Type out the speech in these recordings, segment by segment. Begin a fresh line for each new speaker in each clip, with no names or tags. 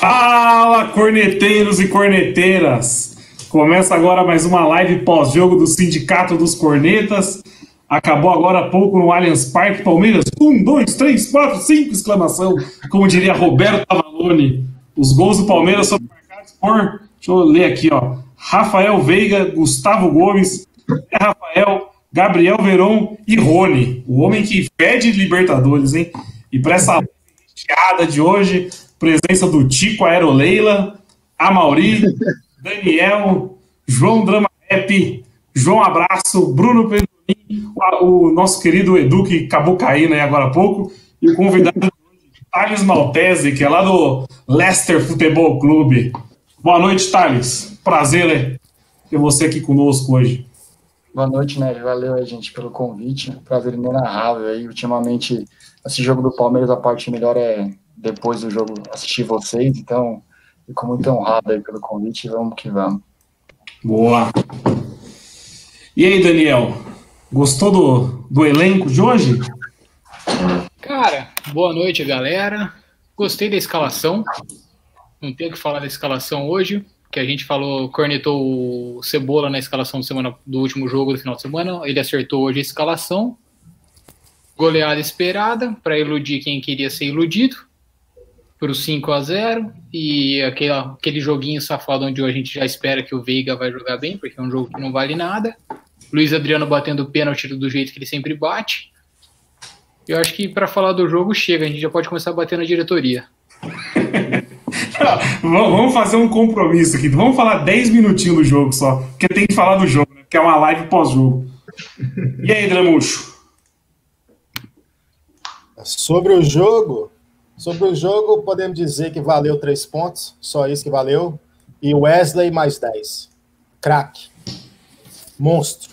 Fala, corneteiros e corneteiras! Começa agora mais uma live pós-jogo do Sindicato dos Cornetas. Acabou agora há pouco no Allianz Parque, Palmeiras. Um, dois, três, quatro, cinco, exclamação. Como diria Roberto Avalone. Os gols do Palmeiras foram marcados por. Deixa eu ler aqui, ó. Rafael Veiga, Gustavo Gomes, Rafael, Gabriel Veron e Rony. O homem que fede Libertadores, hein? E para essa piada de hoje, Presença do Tico Aeroleila, Amauri, Daniel, João Drama Rap, João Abraço, Bruno Pedrolim, o, o, nosso querido Edu, que acabou caindo aí agora há pouco, e o convidado Thales Maltese, que é lá do Leicester Futebol Clube. Boa noite, Thales. Prazer né, ter você aqui conosco hoje.
Boa noite, né? Valeu, gente, pelo convite. Prazer inenarrável aí. Ultimamente, esse jogo do Palmeiras, a parte melhor é depois do jogo assistir vocês, então fico muito honrado aí pelo convite e vamos que vamos.
Boa. E aí, Daniel? Gostou do, do elenco de hoje?
Cara, boa noite, galera. Gostei da escalação. Não tenho que falar da escalação hoje, que a gente falou, cornetou o Cebola na escalação semana, do último jogo do final de semana. Ele acertou hoje a escalação. Goleada esperada para iludir quem queria ser iludido para o 5 a 0 e aquele, aquele joguinho safado onde a gente já espera que o Veiga vai jogar bem, porque é um jogo que não vale nada. Luiz Adriano batendo pênalti do jeito que ele sempre bate. Eu acho que para falar do jogo chega, a gente já pode começar a bater na diretoria.
Vamos fazer um compromisso aqui. Vamos falar 10 minutinhos do jogo só, porque tem que falar do jogo, né? Que é uma live pós-jogo. E aí, Dramucho?
Sobre o jogo, Sobre o jogo, podemos dizer que valeu três pontos, só isso que valeu. E Wesley mais 10. Craque. Monstro.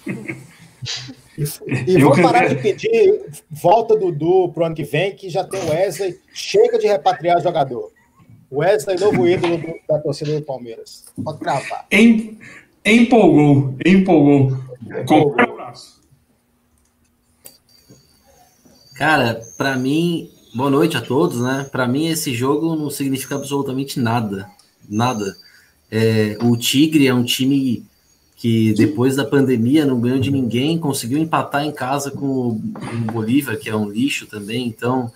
E, e vou parar de pedir volta do Dudu pro ano que vem, que já tem o Wesley. Chega de repatriar jogador. Wesley, novo ídolo do, da torcida do Palmeiras. Pode cravar.
Em, empolgou, empolgou. empolgou.
Cara, para mim, Boa noite a todos, né? Para mim esse jogo não significa absolutamente nada, nada. É, o Tigre é um time que depois da pandemia não ganhou de ninguém, conseguiu empatar em casa com o, Bolívar, que é um lixo também. Então,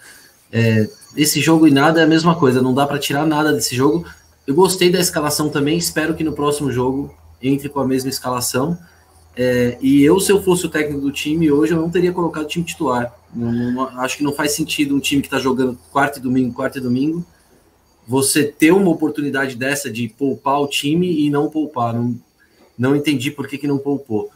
é, esse jogo e nada é a mesma coisa, não dá para tirar nada desse jogo. Eu gostei da escalação também, espero que no próximo jogo entre com a mesma escalação. É, e eu, se eu fosse o técnico do time hoje, eu não teria colocado o time titular. Não, não, acho que não faz sentido um time que está jogando quarto e domingo, quarto e domingo, você ter uma oportunidade dessa de poupar o time e não poupar. Não, não entendi por que, que não poupou.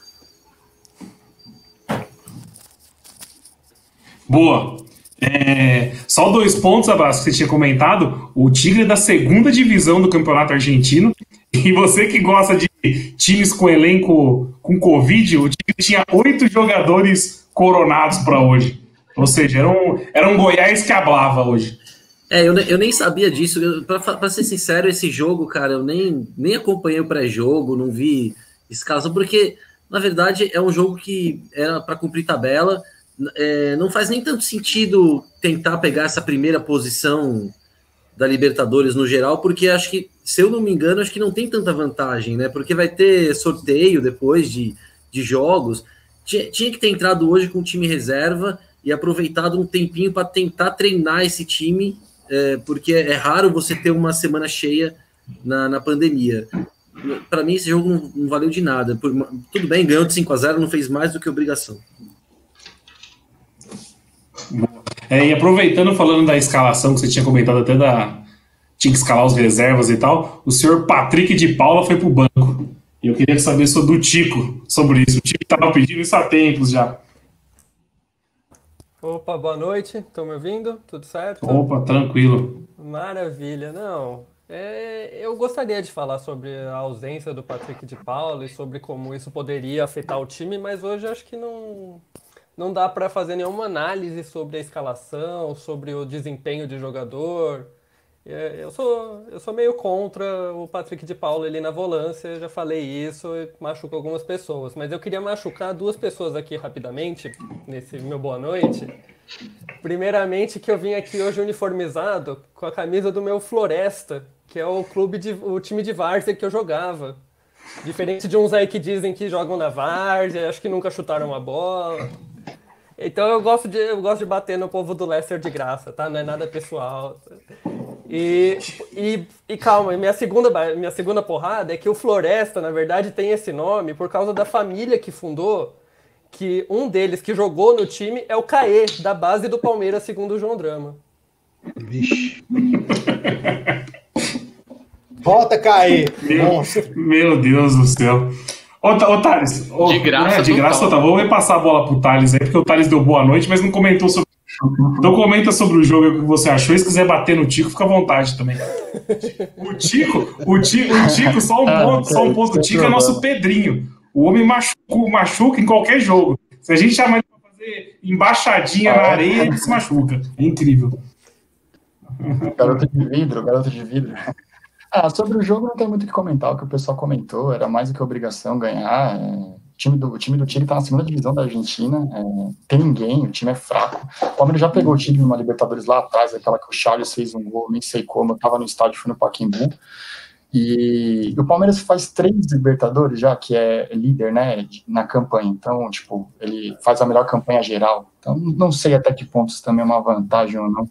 Boa. É, só dois pontos, Abraço, que você tinha comentado. O Tigre é da segunda divisão do Campeonato Argentino. E você que gosta de times com elenco com Covid, o Tigre tinha oito jogadores coronados para hoje. Ou seja, era um, era um Goiás que hablava hoje.
É, eu, eu nem sabia disso. Para ser sincero, esse jogo, cara, eu nem, nem acompanhei o pré-jogo, não vi escalação, porque, na verdade, é um jogo que era para cumprir tabela. É, não faz nem tanto sentido tentar pegar essa primeira posição da Libertadores no geral, porque acho que, se eu não me engano, acho que não tem tanta vantagem, né? Porque vai ter sorteio depois de, de jogos. Tinha, tinha que ter entrado hoje com o time reserva e aproveitado um tempinho para tentar treinar esse time, é, porque é raro você ter uma semana cheia na, na pandemia. Para mim, esse jogo não, não valeu de nada. Por, tudo bem, ganhou de 5 a 0 não fez mais do que obrigação.
É, e aproveitando, falando da escalação que você tinha comentado até da. Tinha que escalar os reservas e tal. O senhor Patrick de Paula foi para o banco. E eu queria saber sobre o Tico sobre isso. O Tico estava pedindo isso há tempos já.
Opa, boa noite. Estão me ouvindo? Tudo certo?
Opa, tranquilo.
Maravilha. Não, é, eu gostaria de falar sobre a ausência do Patrick de Paula e sobre como isso poderia afetar o time, mas hoje acho que não, não dá para fazer nenhuma análise sobre a escalação, sobre o desempenho de jogador. É, eu sou, eu sou meio contra o Patrick de Paula ali na volância, já falei isso, machuca algumas pessoas. Mas eu queria machucar duas pessoas aqui rapidamente, nesse meu boa noite. Primeiramente, que eu vim aqui hoje uniformizado com a camisa do meu Floresta, que é o clube de, o time de várzea que eu jogava. Diferente de uns aí que dizem que jogam na várzea, acho que nunca chutaram uma bola. Então eu gosto de, eu gosto de bater no povo do Leicester de graça, tá? Não é nada pessoal. E, e, e calma, minha segunda, minha segunda porrada é que o Floresta, na verdade, tem esse nome por causa da família que fundou, que um deles que jogou no time é o Caê, da base do Palmeiras, segundo o João Drama.
Vixe. Volta, Caê.
Meu, meu Deus do céu. Ô, ô Thales, ô,
De graça
É, de graça
total.
Vou repassar a bola pro Thales aí, porque o Thales deu boa noite, mas não comentou sobre. Então comenta sobre o jogo o que você achou. E se quiser bater no Tico, fica à vontade também. O Tico, o Tico, o Tico só um
Ah,
ponto, só um ponto. O Tico é nosso Pedrinho. O homem machuca, machuca em qualquer jogo. Se a gente chamar ele pra fazer embaixadinha na areia, ele se machuca. É incrível.
Garoto de vidro, garoto de vidro. Ah, sobre o jogo não tem muito o que comentar, o que o pessoal comentou, era mais do que obrigação ganhar. é, time do, o time do Tigre tá na segunda divisão da Argentina, é, tem ninguém, o time é fraco. O Palmeiras já pegou o Tigre numa Libertadores lá atrás, aquela que o Charles fez um gol, nem sei como, eu tava no estádio, fui no Paquimbu. E o Palmeiras faz três Libertadores já, que é líder, né, na campanha. Então, tipo, ele faz a melhor campanha geral. Então, não sei até que ponto isso também é uma vantagem ou não.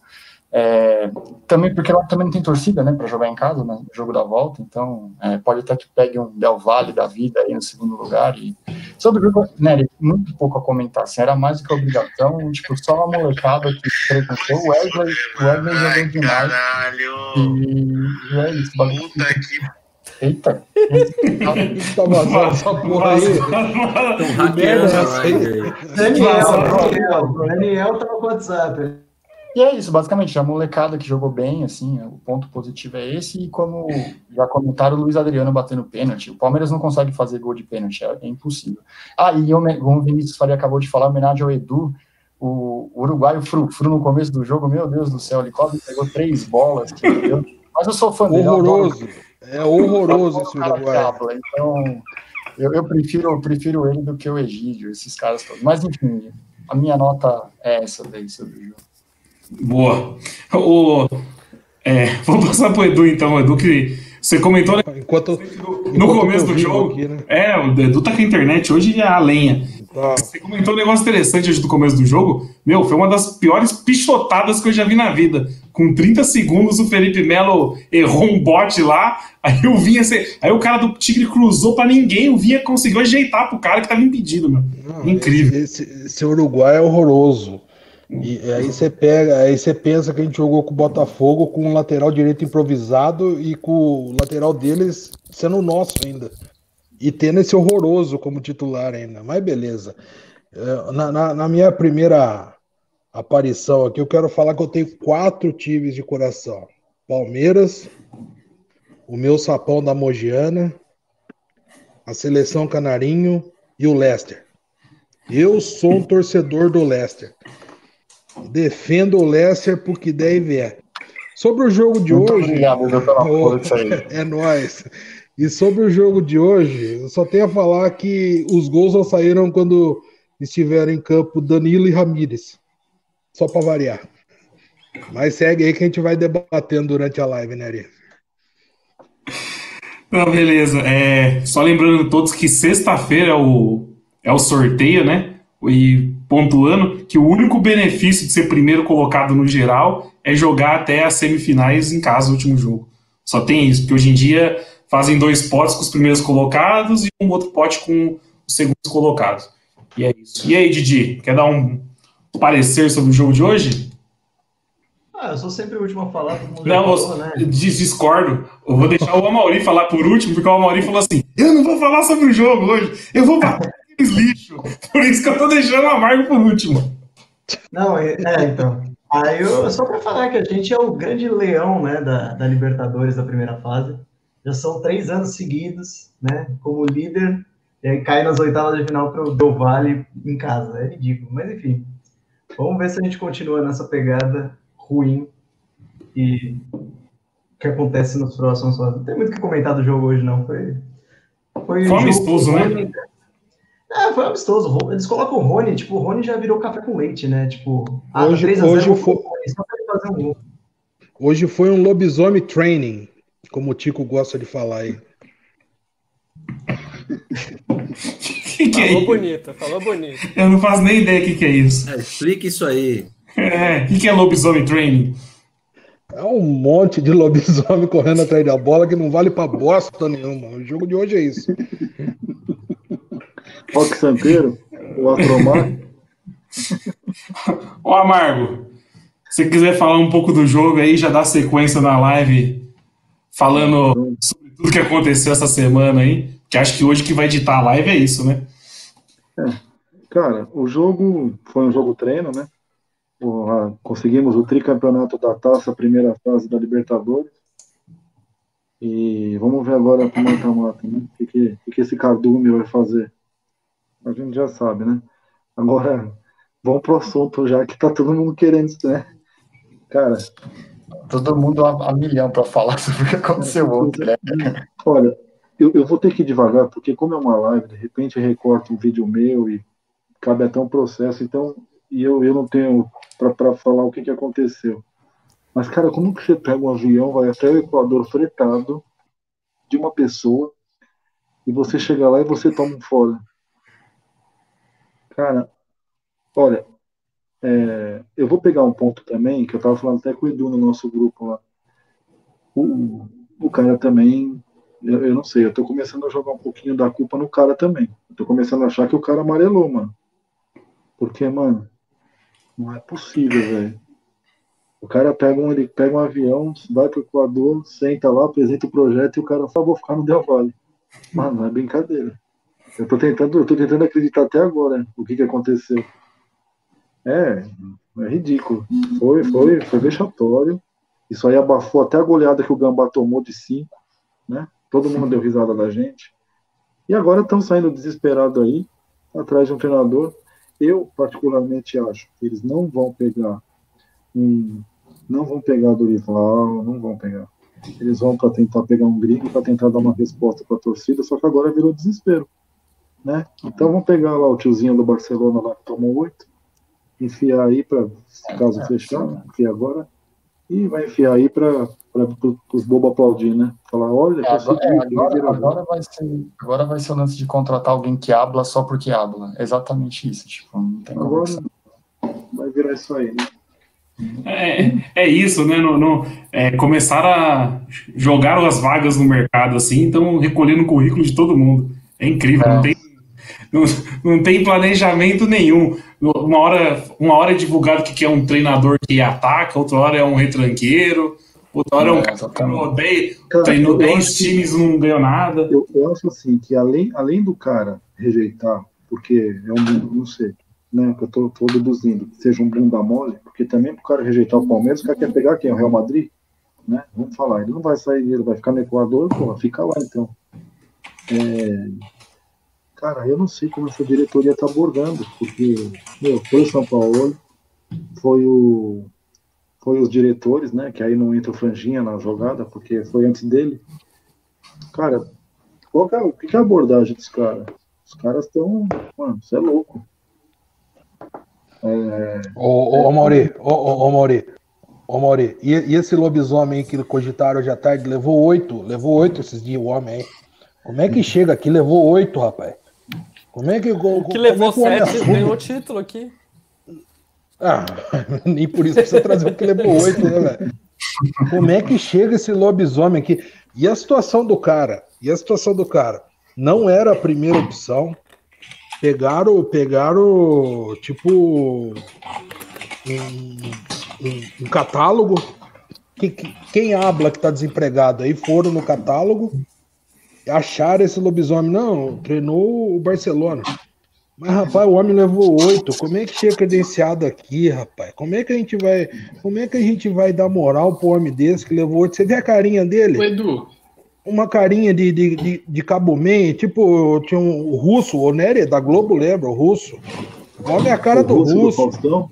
É, também porque lá também não tem torcida, né, para jogar em casa, né, no jogo da volta, então é, pode até que pegue um Del Valle da vida aí no segundo lugar. E sobre o jogo, né, muito pouco a comentar, assim, era mais do que obrigação, tipo, só a molecada que frequentou o Wesley, o Wesley jogou demais.
Caralho!
E, e é isso, bagulho.
Puta que
Eita,
Tá vazando essa porra aí.
Daniel, Daniel, o Daniel tá no WhatsApp.
E é isso, basicamente, a molecada que jogou bem, assim, o ponto positivo é esse, e como já comentaram, o Luiz Adriano batendo pênalti, o Palmeiras não consegue fazer gol de pênalti, é, é impossível. Ah, e como o Vinícius Faria acabou de falar, homenagem ao Edu, o uruguaio Frufru no começo do jogo, meu Deus do céu, ele quase pegou três bolas, eu- mas eu sou fã dele,
Horroroso. É horroroso esse
o cara que
Uruguai.
habla, então eu, eu prefiro, eu prefiro ele do que o Egídio, esses caras todos. Mas enfim, a minha nota é essa daí sobre o jogo.
Boa. O, é, vou passar pro Edu então, Edu, que você comentou né,
Enquanto,
no
enquanto
começo
eu
do jogo.
aqui, né?
É, o Edu tá com a internet hoje é a lenha.
Tá.
Você comentou um negócio interessante hoje do começo do jogo. Meu, foi uma das piores pichotadas que eu já vi na vida. Com 30 segundos, o Felipe Melo errou um bote lá. Aí o Vinha. Aí o cara do Tigre cruzou pra ninguém. O Vinha conseguiu ajeitar pro cara que tava impedido, meu.
Não,
Incrível.
Esse, esse Uruguai é horroroso. E aí você pega, aí você pensa que a gente jogou com o Botafogo com um lateral direito improvisado e com o lateral deles sendo nosso ainda. E tendo esse horroroso como titular ainda. Mas beleza. É, Na, na- na minha primeira aparição aqui, eu quero falar que eu tenho quatro times de coração: Palmeiras, o meu sapão da Mogiana, a seleção Canarinho e o Leicester. Eu sou um torcedor do Leicester. Defendo o Leicester por que der e vier. Sobre o jogo de
Muito
hoje.
obrigado, Edu, pela
Ô,
força aí.
É nóis. E sobre o jogo de hoje, eu só tenho a falar que os gols só saíram quando estiveram em campo Danilo e Ramírez. Só para variar. Mas segue aí que a gente vai debatendo durante a live, né, Ari?
Não, beleza. É, só lembrando todos que sexta-feira é o, é o sorteio, né? E pontuando que o único benefício de ser primeiro colocado no geral é jogar até as semifinais em casa, o último jogo. Só tem isso, porque hoje em dia fazem dois potes com os primeiros colocados e um outro pote com os segundos colocados. E é isso. E aí, Didi, quer dar um parecer sobre o jogo de hoje?
Ah, eu sou sempre o último a falar, todo mundo
Não,
falou, né?
discordo. Eu vou deixar o Amauri falar por último, porque o Amauri falou assim: eu não vou falar sobre o jogo hoje, eu vou bater lixo. Por isso que eu tô deixando o Amargo por último.
Não, é, é, então. Aí eu, só para falar que a gente é o grande leão né, da, da Libertadores da primeira fase. Já são três anos seguidos, né? Como líder, e aí cai nas oitavas de final para o Del Valle em casa. É ridículo, mas enfim. Vamos ver se a gente continua nessa pegada ruim e o que acontece nos próximos. Não tem muito o que comentar do jogo hoje, não. Foi.
Foi, foi amistoso, né?
É, foi amistoso. Eles colocam o Rony, tipo, o Rony já virou café com leite, né? Tipo,
ah, hoje, 3 a 0, hoje foi... só pra fazer um gol. Hoje foi um lobisomem training, como o Tico gosta de falar aí.
que que é
falou é bonito, falou bonito.
Eu não faço nem ideia do que, que é isso.
É, explica isso aí.
É, o que, que é lobisomem training?
É um monte de lobisomem correndo atrás da bola que não vale pra bosta nenhuma. O jogo de hoje é isso.
Rock Santeiro, o Atromar.
Ô Amargo, se quiser falar um pouco do jogo aí, já dá sequência na live falando sobre tudo que aconteceu essa semana aí. Que acho que hoje que vai editar a live é isso, né?
É, cara, o jogo foi um jogo treino, né? conseguimos o tricampeonato da taça, primeira fase da Libertadores. E vamos ver agora com o mata-mata, né? O que, que, que esse cardume vai fazer? A gente já sabe, né? Agora, vamos pro assunto já que tá todo mundo querendo, né? Cara.
Todo mundo a, a milhão para falar sobre o que aconteceu ontem, né?
Olha, eu, eu vou ter que ir devagar, porque como é uma live, de repente recorta um vídeo meu e cabe até um processo, então, e eu, eu não tenho para falar o que, que aconteceu. Mas, cara, como que você pega um avião, vai até o Equador fretado de uma pessoa e você chega lá e você toma um fora? Cara, olha, é, eu vou pegar um ponto também, que eu tava falando até com o Edu no nosso grupo lá. O, o cara também eu, eu, não sei, eu tô começando a jogar um pouquinho da culpa no cara também. Tô começando a achar que o cara amarelou, mano. Porque, mano, não é possível, velho. O cara pega um, ele pega um avião, vai pro Equador, senta lá, apresenta o projeto e o cara fala, vou ficar no Del Valle. Mano, não é brincadeira. Eu tô tentando, eu tô tentando acreditar até agora o que que aconteceu. É, é ridículo. Foi, foi, foi vexatório. Isso aí abafou até a goleada que o Gambá tomou de 5, né? Todo mundo deu risada da gente. E agora estão saindo desesperados aí, atrás de um treinador. Eu, particularmente, acho que eles não vão pegar um. Não vão pegar Dorival, não vão pegar. Eles vão para tentar pegar um gringo, para tentar dar uma resposta para a torcida, só que agora virou desespero. Né? Então vamos pegar lá o tiozinho do Barcelona lá que tomou oito, enfiar aí para caso fechar, porque agora, e vai enfiar aí para para os bobos aplaudir, né? Falar, olha, é,
agora, é, agora, agora, vai ser, agora vai ser o lance de contratar alguém que habla só porque habla. exatamente isso. Tipo, não tem agora
vai virar isso aí, né?
É, é isso, né? No, no, é, começaram a jogar as vagas no mercado assim, então recolhendo o currículo de todo mundo. É incrível, é. Não, tem, não, não, tem planejamento nenhum. Uma hora, uma hora é divulgado que é um treinador que ataca, outra hora é um retranqueiro, o Dória é um cara que odeia, treinou 10 times e não ganhou nada.
Eu, eu, acho assim, que além, além do cara rejeitar, porque é um, não sei, né, que eu tô, tô deduzindo, que seja um bunda mole, porque também pro cara rejeitar o Palmeiras, o cara quer pegar quem? O Real Madrid? Né? Vamos falar, ele não vai sair, ele vai ficar no Equador, pô, fica lá então. É, cara, eu não sei como essa diretoria tá abordando, porque, meu, foi o São Paulo, foi o foi os diretores, né? Que aí não entra o Franjinha na jogada, porque foi antes dele. Cara, qual que é, o que é a abordagem dos caras? Os caras estão. Mano, você é louco.
É... Ô, ô, ô Mauri, ô, ô, ô Mauri, ô Mauri, e, e, esse lobisomem aí que cogitaram hoje à tarde levou oito, levou oito esses dias, o homem aí. Como é que chega aqui? Levou oito, rapaz. Como é que.
Que levou é sete, ganhou o título aqui.
Ah, nem por isso precisa trazer o que levou oito, né, velho? Como é que chega esse lobisomem aqui? E a situação do cara? E a situação do cara? Não era a primeira opção. Pegaram, pegaram tipo um, um, um catálogo. Que, que, quem habla que tá desempregado aí foram no catálogo, acharam esse lobisomem. Não, treinou o Barcelona. Mas, rapaz, o homem levou oito. Como é que chega credenciado aqui, rapaz? Como é que a gente vai. Como é que a gente vai dar moral pro homem desse que levou oito? Você vê a carinha dele?
O Edu,
Uma carinha de, de, de, de Cabo Man, tipo, tinha um russo, o Nery da Globo, lembra? O russo. O homem é a cara do
O russo
russo.
Faustão?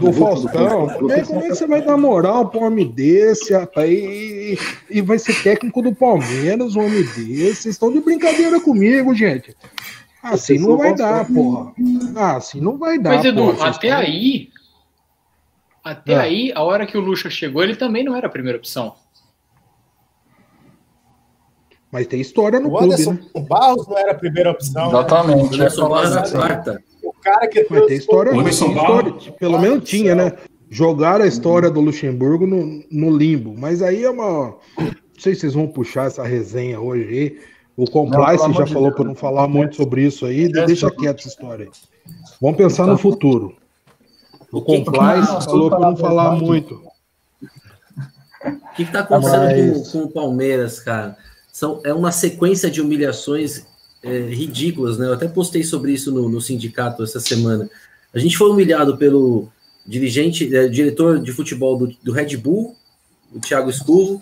Do Faustão. Como é, como é que você vai dar moral pra um homem desse, rapaz? E, e vai ser técnico do Palmeiras, um homem desse? Vocês estão de brincadeira comigo, gente. Assim não vai dar, porra. Ah, assim não vai dar.
mas Edu,
porra.
Até
tão-
aí, até
É.
aí, a hora que o Lucha chegou, ele também não era a primeira opção.
Mas tem história no
O
clube,
Anderson
né?
o Barros não era a primeira opção. né?
Exatamente.
Anderson Barros era a quarta.
O cara que
Mas tem história, tem história. Pelo menos tinha, né? Jogaram a história do Luxemburgo no, no limbo. Mas aí é uma. Não sei se vocês vão puxar essa resenha hoje aí. O Complice já falou para não falar muito sobre isso aí. Deixa quieto essa história aí. Vamos pensar no futuro. O
que-
Complice falou para não
falar
muito.
O que está acontecendo
Mas-
com, com o Palmeiras, cara? São, é uma sequência de humilhações é, ridículas, né? Eu até postei sobre isso no, no sindicato essa semana. A gente foi humilhado pelo dirigente, é, diretor de futebol do, do Red Bull, o Thiago Escurro,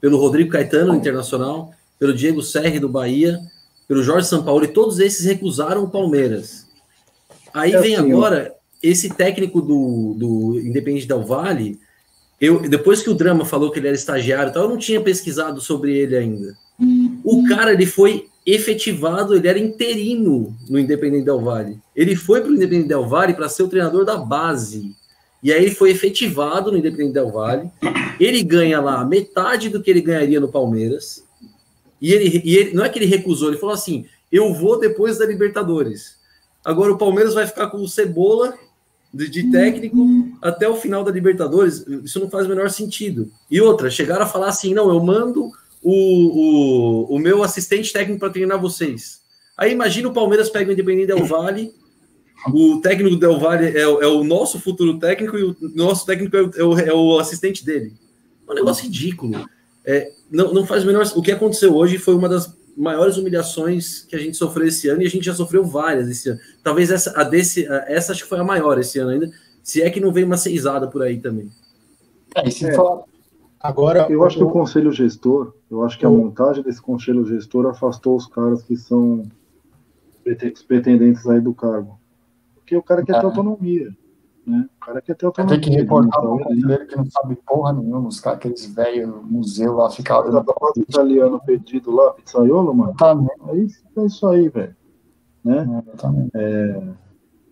pelo Rodrigo Caetano, Internacional, pelo Diego Serri, do Bahia, pelo Jorge Sampaoli, todos esses recusaram o Palmeiras. Aí
É
vem agora esse técnico do, do Independente Del Vale, eu, depois que o Drama falou que ele era estagiário, e tal, eu não tinha pesquisado sobre ele ainda. O cara ele foi efetivado, ele era interino no Independente Del Vale. Ele foi para o Independente Del Vale para ser o treinador da base. E aí ele foi efetivado no Independente Del Vale. Ele ganha lá metade do que ele ganharia no Palmeiras. E ele, e ele não é que ele recusou, ele falou assim: eu vou depois da Libertadores. Agora o Palmeiras vai ficar com o Cebola de, de técnico até o final da Libertadores. Isso não faz o menor sentido. E outra, chegaram a falar assim: não, eu mando o, o, o meu assistente técnico para treinar vocês. Aí imagina o Palmeiras pega o Independente Del Vale, o técnico do Del Valle é, o- é o nosso futuro técnico e o nosso técnico é o, é o- é o assistente dele. É um negócio ridículo. É, não, não faz o menor. O que aconteceu hoje foi uma das maiores humilhações que a gente sofreu esse ano e a gente já sofreu várias esse ano. Talvez essa, a desse, a- essa acho que foi a maior esse ano ainda. Se é que não veio uma seisada por aí também.
É, e se
É.
for-
Agora,
Eu acho que o conselho gestor, eu acho que a montagem desse conselho gestor afastou os caras que são pretendentes aí do cargo. Porque o cara quer ter
É.
autonomia. Né? O cara quer ter autonomia.
ter que reportar
tá ali.
conselheiro que não sabe porra nenhuma, os caras, aqueles velhos museu lá, ficar
Dá
olhando
pra fazer italiano pedido lá, pizzaiolo, mano.
Também,
Aí é isso aí, velho. Né?
né, também.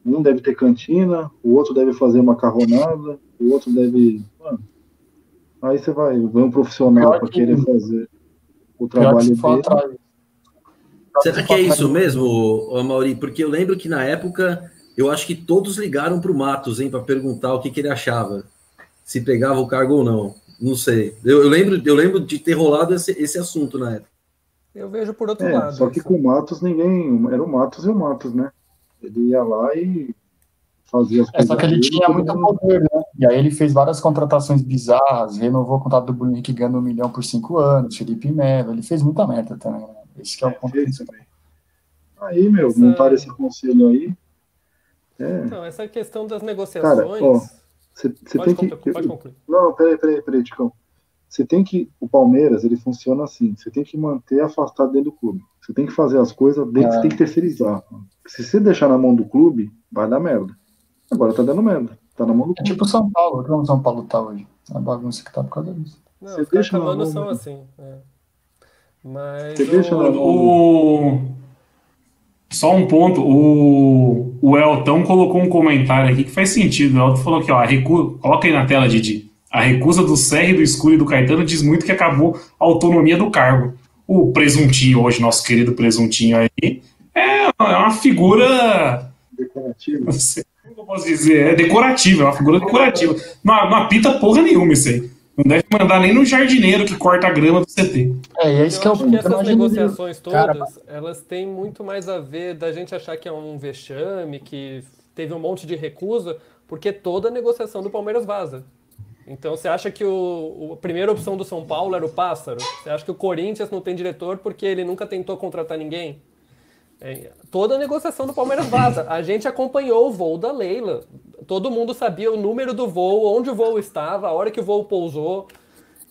Um deve ter cantina, o outro deve fazer macarronada, o outro deve. Mano, aí você vai, vai um profissional para
que-
querer fazer o trabalho dele.
atrás.
Será que é isso mesmo, Mauri? Porque eu lembro que na época eu acho que todos ligaram para o Matos, hein, para perguntar o que, que ele achava, se pegava o cargo ou não. Não sei. Eu, eu lembro, eu lembro de ter rolado esse, esse assunto na época.
Eu vejo por outro
É,
lado.
só que com o Matos ninguém. Era o Matos e o Matos, né? Ele ia lá e fazia as
É, só que ele
dele,
tinha muito poder, né? E aí ele fez várias contratações bizarras, renovou o contrato do Bruno Henrique ganhando um milhão por cinco anos, Felipe Melo, ele fez muita merda também, né? Esse que é o ponto
fez
principal.
também. Aí, meu,
Essa-
montaram esse conselho aí. É,
Então, essa questão das
Cara,
negociações.
ó, você tem que.
pode concluir.
Não, peraí, peraí, peraí, Ticão. Você tem que. O Palmeiras, ele funciona assim. Você tem que manter afastado dentro do clube. Você tem que fazer as coisas dentro,
É.
você tem que terceirizar. Se você deixar na mão do clube, vai dar merda. Agora tá dando merda. Tá na mão do
É tipo o São Paulo, como o São Paulo tá hoje. A bagunça que tá por causa disso.
Não,
Você
os
deixa na
carcavanos
mão,
são
né?
assim. é. Mas.
Você deixa
o-
na mão.
O... Só um ponto, o, o Elton colocou um comentário aqui que faz sentido. O Elton falou que, ó, a recu... coloca aí na tela, Didi. A recusa do Serri, do Escuro e do Caetano diz muito que acabou a autonomia do cargo. O presuntinho hoje, nosso querido presuntinho aí, é é uma figura.
Decorativo.
Não sei eu posso dizer, é decorativa, é uma figura decorativa. Não, não apita porra nenhuma isso aí. Não deve mandar nem no jardineiro que corta a grama do CT.
É, é isso que é
Eu
o
acho que
ponto.
essas negociações
Cara,
todas, elas têm muito mais a ver da gente achar que é um vexame, que teve um monte de recusa, porque toda negociação do Palmeiras vaza. Então você acha que o, o- a primeira opção do São Paulo era o Pássaro? Você acha que o Corinthians não tem diretor porque ele nunca tentou contratar ninguém? É, toda a negociação do Palmeiras vaza. A gente acompanhou o voo da Leila. Todo mundo sabia o número do voo, onde o voo estava, a hora que o voo pousou.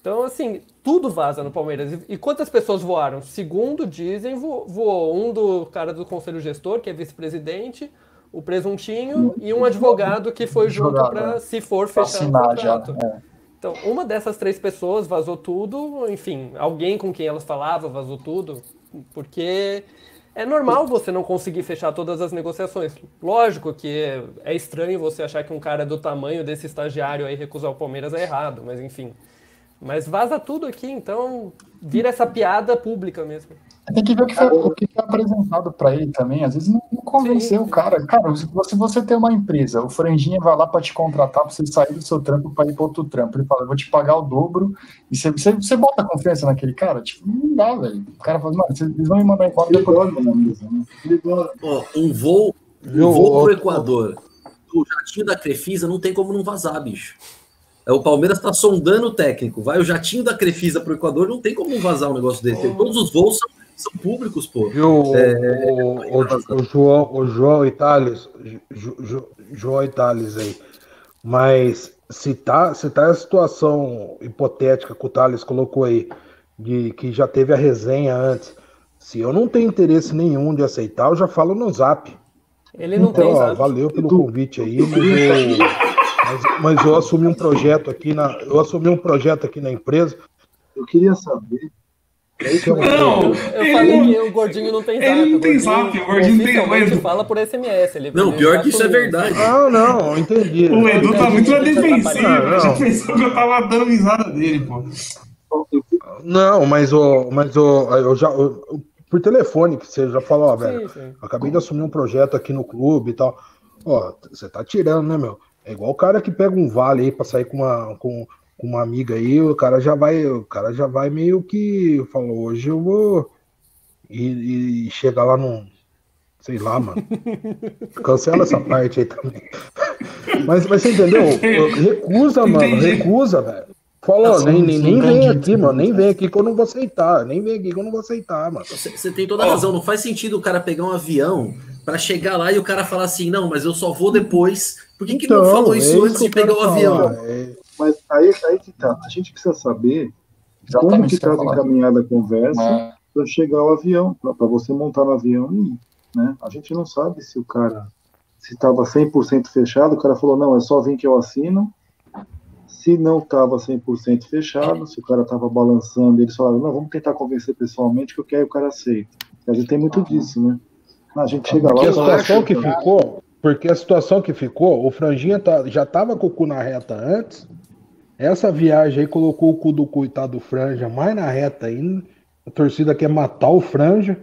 Então, assim, tudo vaza no Palmeiras. E quantas pessoas voaram? Segundo dizem, voou um do cara do conselho gestor, que é vice-presidente, o presuntinho, e um advogado que foi junto para, se for fechar o contrato. É. Então, uma dessas três pessoas vazou tudo, enfim, alguém com quem elas falavam vazou tudo, porque é normal você não conseguir fechar todas as negociações. Lógico que é estranho você achar que um cara do tamanho desse estagiário aí recusar o Palmeiras é errado, mas enfim. Mas vaza tudo aqui, então vira essa piada pública mesmo.
Tem que ver o que foi, o que foi apresentado para ele também. Às vezes não, convenceu o cara. Cara, se você, você tem uma empresa, o Franjinha vai lá para te contratar para você sair do seu trampo para ir para outro trampo. Ele fala, eu vou te pagar o dobro. E você, você, você bota confiança naquele cara? Tipo, não dá, velho. O cara fala, mano, eles vão me mandar embora depois eu na mesa. Né?
Ó, um voo, um voo pro Equador. O jatinho da Crefisa não tem como não vazar, bicho. É, o Palmeiras está sondando o técnico. Vai o jatinho da Crefisa para o Equador, não tem como vazar um negócio desse. Todos os voos são são públicos, pô.
Viu, é, o, o, o, João, o João Itales, jo, João Itales aí. Mas se tá, se tá a situação hipotética que o Thales colocou aí, de que já teve a resenha antes, se eu não tenho interesse nenhum de aceitar, eu já falo no zap.
Ele não então, tem. Ó,
valeu pelo convite aí, mas eu, mas, mas eu assumi um projeto aqui na. Eu assumi um projeto aqui na empresa. Eu queria saber
não, eu falei que o gordinho não tem zap.
Ele não tem zap, o gordinho não tem.
O Edu fala por SMS. Ele,
não, pior que isso é verdade.
Não, não, entendi.
O Edu tá muito na defensiva. Já pensou que eu tava dando risada dele, pô.
Não, mas o. Mas o. Eu já. Eu, por telefone, que você já falou, ó, velho. Sim, sim. Acabei de assumir um projeto aqui no clube e tal. Ó, você tá tirando, né, meu? É igual o cara que pega um vale aí pra sair com uma. Com, com uma amiga aí, o cara já vai, o cara já vai meio que falou, hoje eu vou e, e chega lá no sei lá, mano. Cancela essa parte aí também. Mas, mas você entendeu? Recusa, mano, recusa, velho. Falou, nem, nem, nem vem aqui, mano. Nem vem aqui que eu não vou aceitar. Nem vem aqui que eu não vou aceitar, mano.
Você tem toda a razão. Não faz sentido o cara pegar um avião para chegar lá e o cara falar assim, não, mas eu só vou depois. Por que, então, que não então, falou isso é antes de pegar o avião?
É... Mas aí, aí que tá. A gente precisa saber Exatamente como que está encaminhada a conversa é. para chegar ao avião, para você montar no avião e ir, né? A gente não sabe se o cara se estava 100% fechado, o cara falou, não, é só vir que eu assino. Se não estava 100% fechado, se o cara estava balançando, eles falaram, não, vamos tentar convencer pessoalmente que eu quero o cara aceita. A gente tem muito disso, né? A gente chega lá...
A situação que ficou, porque a situação que ficou, o Franjinha tá, já estava com o cu na reta antes, essa viagem aí colocou o cu do coitado Franja mais na reta ainda. A torcida quer matar o Franja.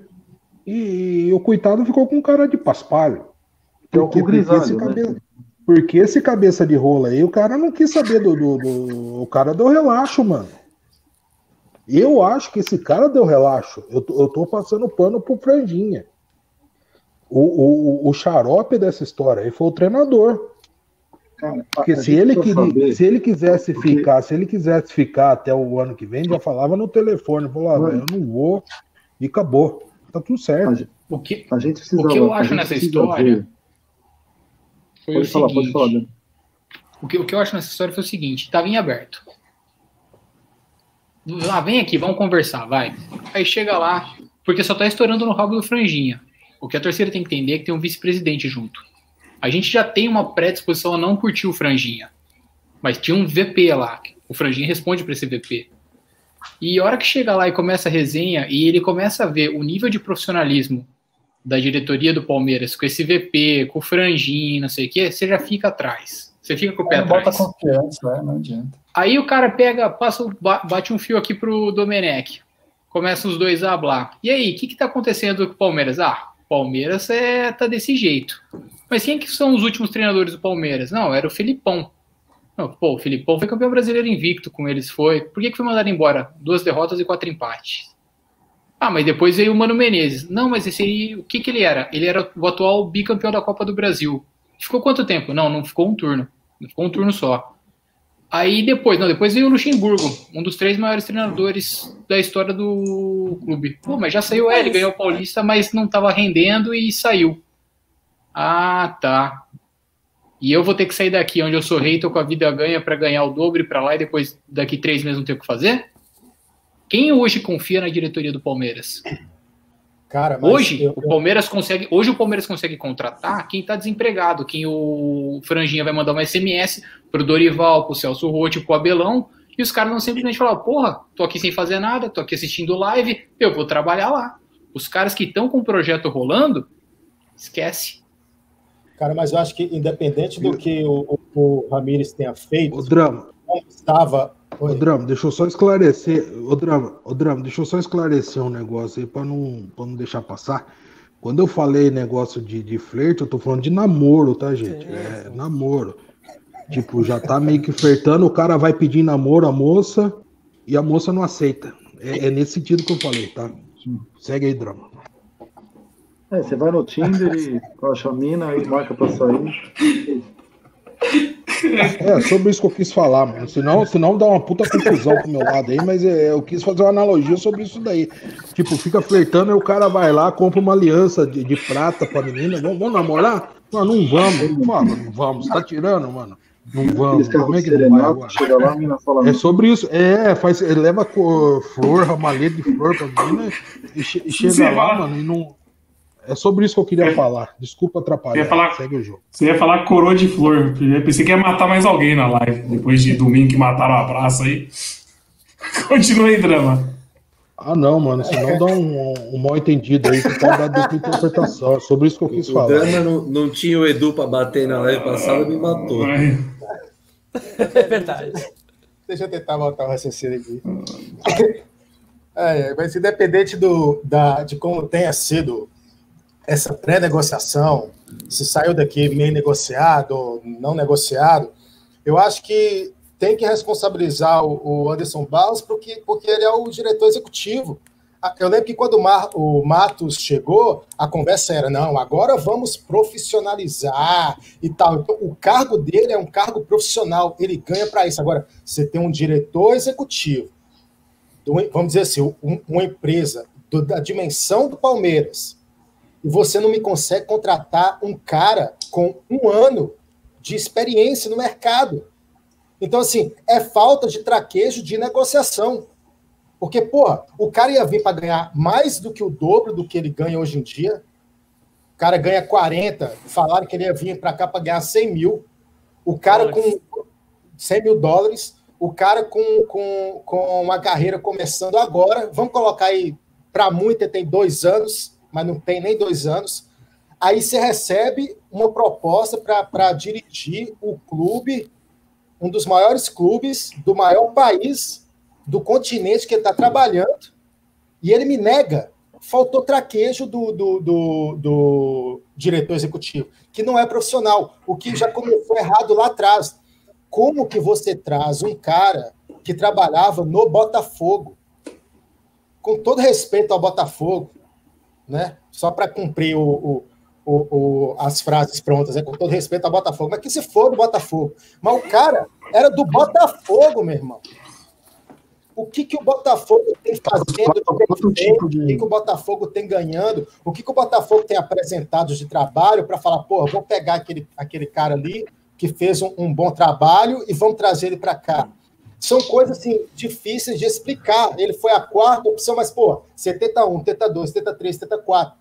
E, o coitado ficou com cara de paspalho. Porque, porque, esse né? cabeça, porque esse cabeça de rola aí, o cara não quis saber do, do, do, O cara deu relaxo, mano. Eu acho que esse cara deu relaxo. Eu, eu tô passando pano pro Franjinha. O, o, o xarope dessa história aí foi o treinador. Cara, Porque se ele, queria, se ele quisesse Porque... ficar, se ele quisesse ficar até o ano que vem, já falava no telefone, falava, ah, eu não vou, e acabou. Tá tudo certo.
O que, a gente precisa, o que eu acho nessa história ver. foi pode o falar, seguinte. Pode falar, o, que, o que eu acho nessa história foi o seguinte, estava em aberto. Ah, vem aqui, vamos conversar, vai. Aí chega lá, porque só tá estourando no rabo do franjinha. O que a torcida tem que entender é que tem um vice-presidente junto a gente já tem uma predisposição a não curtir o Franjinha. Mas tinha um VP lá. O Franjinha responde para esse VP. E a hora que chega lá e começa a resenha, e ele começa a ver o nível de profissionalismo da diretoria do Palmeiras com esse VP, com o Franjinha, não sei o quê, você já fica atrás. Você fica com o pé é, atrás.
Bota confiança, né? não adianta.
Aí o cara pega, passa, bate um fio aqui pro Domenech. Começam os dois a hablar. E aí, o que, que tá acontecendo com o Palmeiras? Ah, Palmeiras é, tá desse jeito. Mas quem que são os últimos treinadores do Palmeiras? Não, era o Filipão. Não, pô, o Filipão foi campeão brasileiro invicto com eles, foi. Por que, que foi mandado embora? Duas derrotas e quatro empates. Ah, mas depois veio o Mano Menezes. Não, mas esse aí, o que que ele era? Ele era o atual bicampeão da Copa do Brasil. Ficou quanto tempo? Não, não ficou um turno. Ficou um turno só. Aí depois, não, depois veio o Luxemburgo, um dos três maiores treinadores da história do clube. Pô, mas já saiu ele, ganhou o Paulista, mas não estava rendendo e saiu. Ah, tá. E eu vou ter que sair daqui, onde eu sou rei, tô com a vida ganha para ganhar o dobro e para lá e depois daqui três meses não ter o que fazer? Quem hoje confia na diretoria do Palmeiras?
Cara,
hoje
eu,
o Palmeiras consegue, hoje o Palmeiras consegue contratar quem está desempregado, quem o Franjinha vai mandar uma SMS pro Dorival, pro Celso Rotti, pro Abelão, e os caras não simplesmente falam, porra, tô aqui sem fazer nada, tô aqui assistindo live, eu vou trabalhar lá. Os caras que estão com o projeto rolando, esquece.
Cara, mas eu acho que independente do que o, o, o Ramires tenha feito,
o drama
estava
Ô, Drama, deixa eu só esclarecer. Ô, Drama, ô, Drama, deixa eu só esclarecer um negócio aí para não, pra não deixar passar. Quando eu falei negócio de, de flerte, eu tô falando de namoro, tá, gente? É, namoro. Tipo, já tá meio que flertando, o cara vai pedir namoro à moça e a moça não aceita. É, é nesse sentido que eu falei, tá? Segue aí, Drama.
É, você vai no Tinder e acha a mina e marca pra sair.
É, sobre isso que eu quis falar, mano. Senão, senão dá uma puta confusão pro meu lado aí, mas é, eu quis fazer uma analogia sobre isso daí. Tipo, fica flertando e o cara vai lá, compra uma aliança de, de prata pra menina. Vamos, vamos namorar? Não, não vamos. Mano, não vamos. Tá tirando, mano? Não vamos. Como é que não vai agora? Lá, é sobre isso. É, faz, leva flor, ramalhete de flor pra menina e, che, e chega lá, mano, e não é sobre isso que eu queria é. falar. Desculpa atrapalhar.
Falar,
Segue o jogo.
Você ia falar coroa de flor. Eu pensei que ia matar mais alguém na live. Depois de domingo que mataram a praça aí. Continua aí, drama.
Ah, não, mano. Senão dá um, um mal entendido aí. Que pode dar dupla interpretação. É sobre isso que eu quis
o
falar.
O drama não, não tinha o Edu pra bater na live passada me matou.
É verdade.
Deixa eu tentar voltar o raciocínio aqui. É, mas independente do, da, de como tenha sido essa pré-negociação, se saiu daqui meio negociado ou não negociado, eu acho que tem que responsabilizar o Anderson Barros porque, porque ele é o diretor executivo. Eu lembro que quando o Matos chegou, a conversa era: não, agora vamos profissionalizar e tal. Então, o cargo dele é um cargo profissional, ele ganha para isso. Agora, você tem um diretor executivo, vamos dizer assim, uma empresa da dimensão do Palmeiras, e você não me consegue contratar um cara com um ano de experiência no mercado. Então, assim, é falta de traquejo de negociação. Porque, porra, o cara ia vir para ganhar mais do que o dobro do que ele ganha hoje em dia. O cara ganha 40, falaram que ele ia vir para cá para ganhar 100 mil. O cara com 100 mil dólares, o cara com, com, com uma carreira começando agora, vamos colocar aí, para muito, ele tem dois anos, mas não tem nem dois anos. Aí você recebe uma proposta para dirigir o clube, um dos maiores clubes do maior país do continente que ele está trabalhando, e ele me nega. Faltou traquejo do, do, do, do diretor executivo, que não é profissional, o que já começou errado lá atrás. Como que você traz um cara que trabalhava no Botafogo, com todo respeito ao Botafogo, né? Só para cumprir o, o, o, as frases prontas, né? com todo respeito ao Botafogo, mas que se for do Botafogo. Mas o cara era do Botafogo, meu irmão. O que, que o Botafogo tem fazendo, o que, que o Botafogo tem ganhando, o que, que o Botafogo tem apresentado de trabalho para falar, pô, vou pegar aquele, aquele cara ali que fez um, um bom trabalho e vamos trazer ele para cá são coisas assim, difíceis de explicar. Ele foi a quarta opção, mas, pô, 71, 72, 73, 74.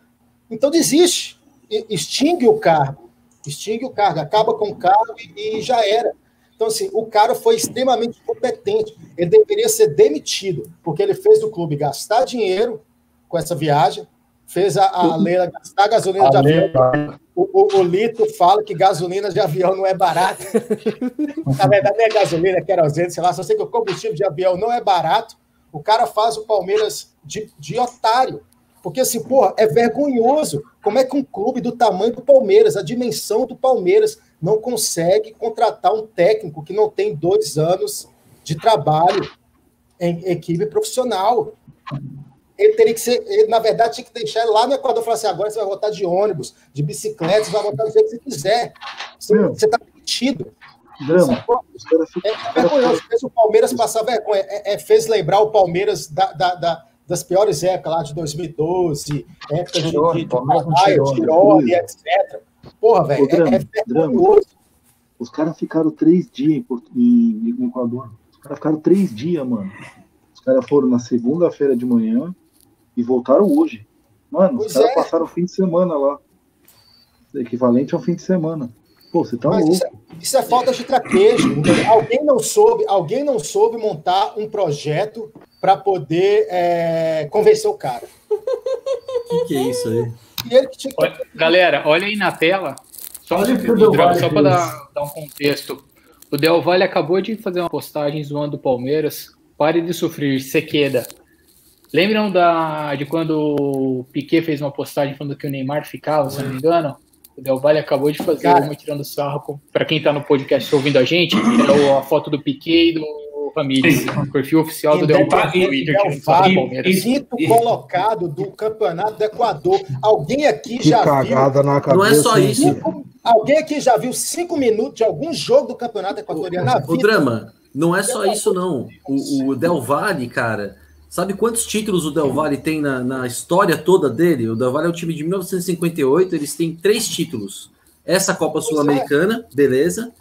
Então desiste, extingue o cargo, extingue o cargo, acaba com o cargo e, e já era. Então, assim, o cara foi extremamente competente. Ele deveria ser demitido, porque ele fez o clube gastar dinheiro com essa viagem, fez a, a Leila gastar gasolina a de avião. O, o, o, Lito fala que gasolina de avião não é barata. Na verdade, não é gasolina, é querosene, sei lá. Só sei que o combustível de avião não é barato. O cara faz o Palmeiras de, de otário. Porque, assim, porra, é vergonhoso. Como é que um clube do tamanho do Palmeiras, a dimensão do Palmeiras, não consegue contratar um técnico que não tem dois anos de trabalho em equipe profissional? Ele teria que ser, ele, na verdade, tinha que deixar ele lá no Equador e falar assim: agora você vai voltar de ônibus, de bicicleta, você vai voltar do jeito que você quiser. Você está metido.
Drama. Ficam-
É, é vergonhoso, fez o Palmeiras passar vergonha. É, é, fez lembrar o Palmeiras da, da- da- das piores épocas lá de 2012, época de, de, de Tirone, etc. Porra, velho, é, é vergonhoso.
Os caras ficaram três dias em, Porto- em- no Equador. Os caras ficaram três dias, mano. Os caras foram na segunda-feira de manhã e voltaram hoje. Mano,
Pois
os caras
é.
passaram o fim de semana lá. Equivalente ao fim de semana. Pô, você tá
Mas
louco.
isso é, isso é falta de entendeu? Alguém não soube, alguém não soube montar um projeto para poder é, convencer o cara.
O que, que é isso aí?
E ele que tinha que
Olha- Galera, olha aí na tela. Só,
Olha Del
Drama, só para dar, dar um contexto. O Del Valle acabou de fazer uma postagem zoando o Palmeiras. Pare de sofrer, Sequeda. Lembram da, de quando o Piquet fez uma postagem falando que o Neymar ficava, se não me engano? O Del Valle acabou de fazer
Cara.
uma tirando sarro. Para quem tá no podcast ouvindo a gente, é o- a foto do Piquet e do Ramires. O perfil oficial do Del Valle no Twitter,
Del Valle, quinto colocado do campeonato do Equador. Alguém aqui
Que
já viu?
cagada na cabeça.
Não é só isso.
Alguém aqui já viu cinco minutos de algum jogo do campeonato equatoriano na
O
vida?
drama, não é só isso, não. O, o Del Valle, cara, sabe quantos títulos o Del Valle tem na, na história toda dele? O Del Valle é o time de 1958, eles têm três títulos. Essa Copa Sul-Americana, beleza.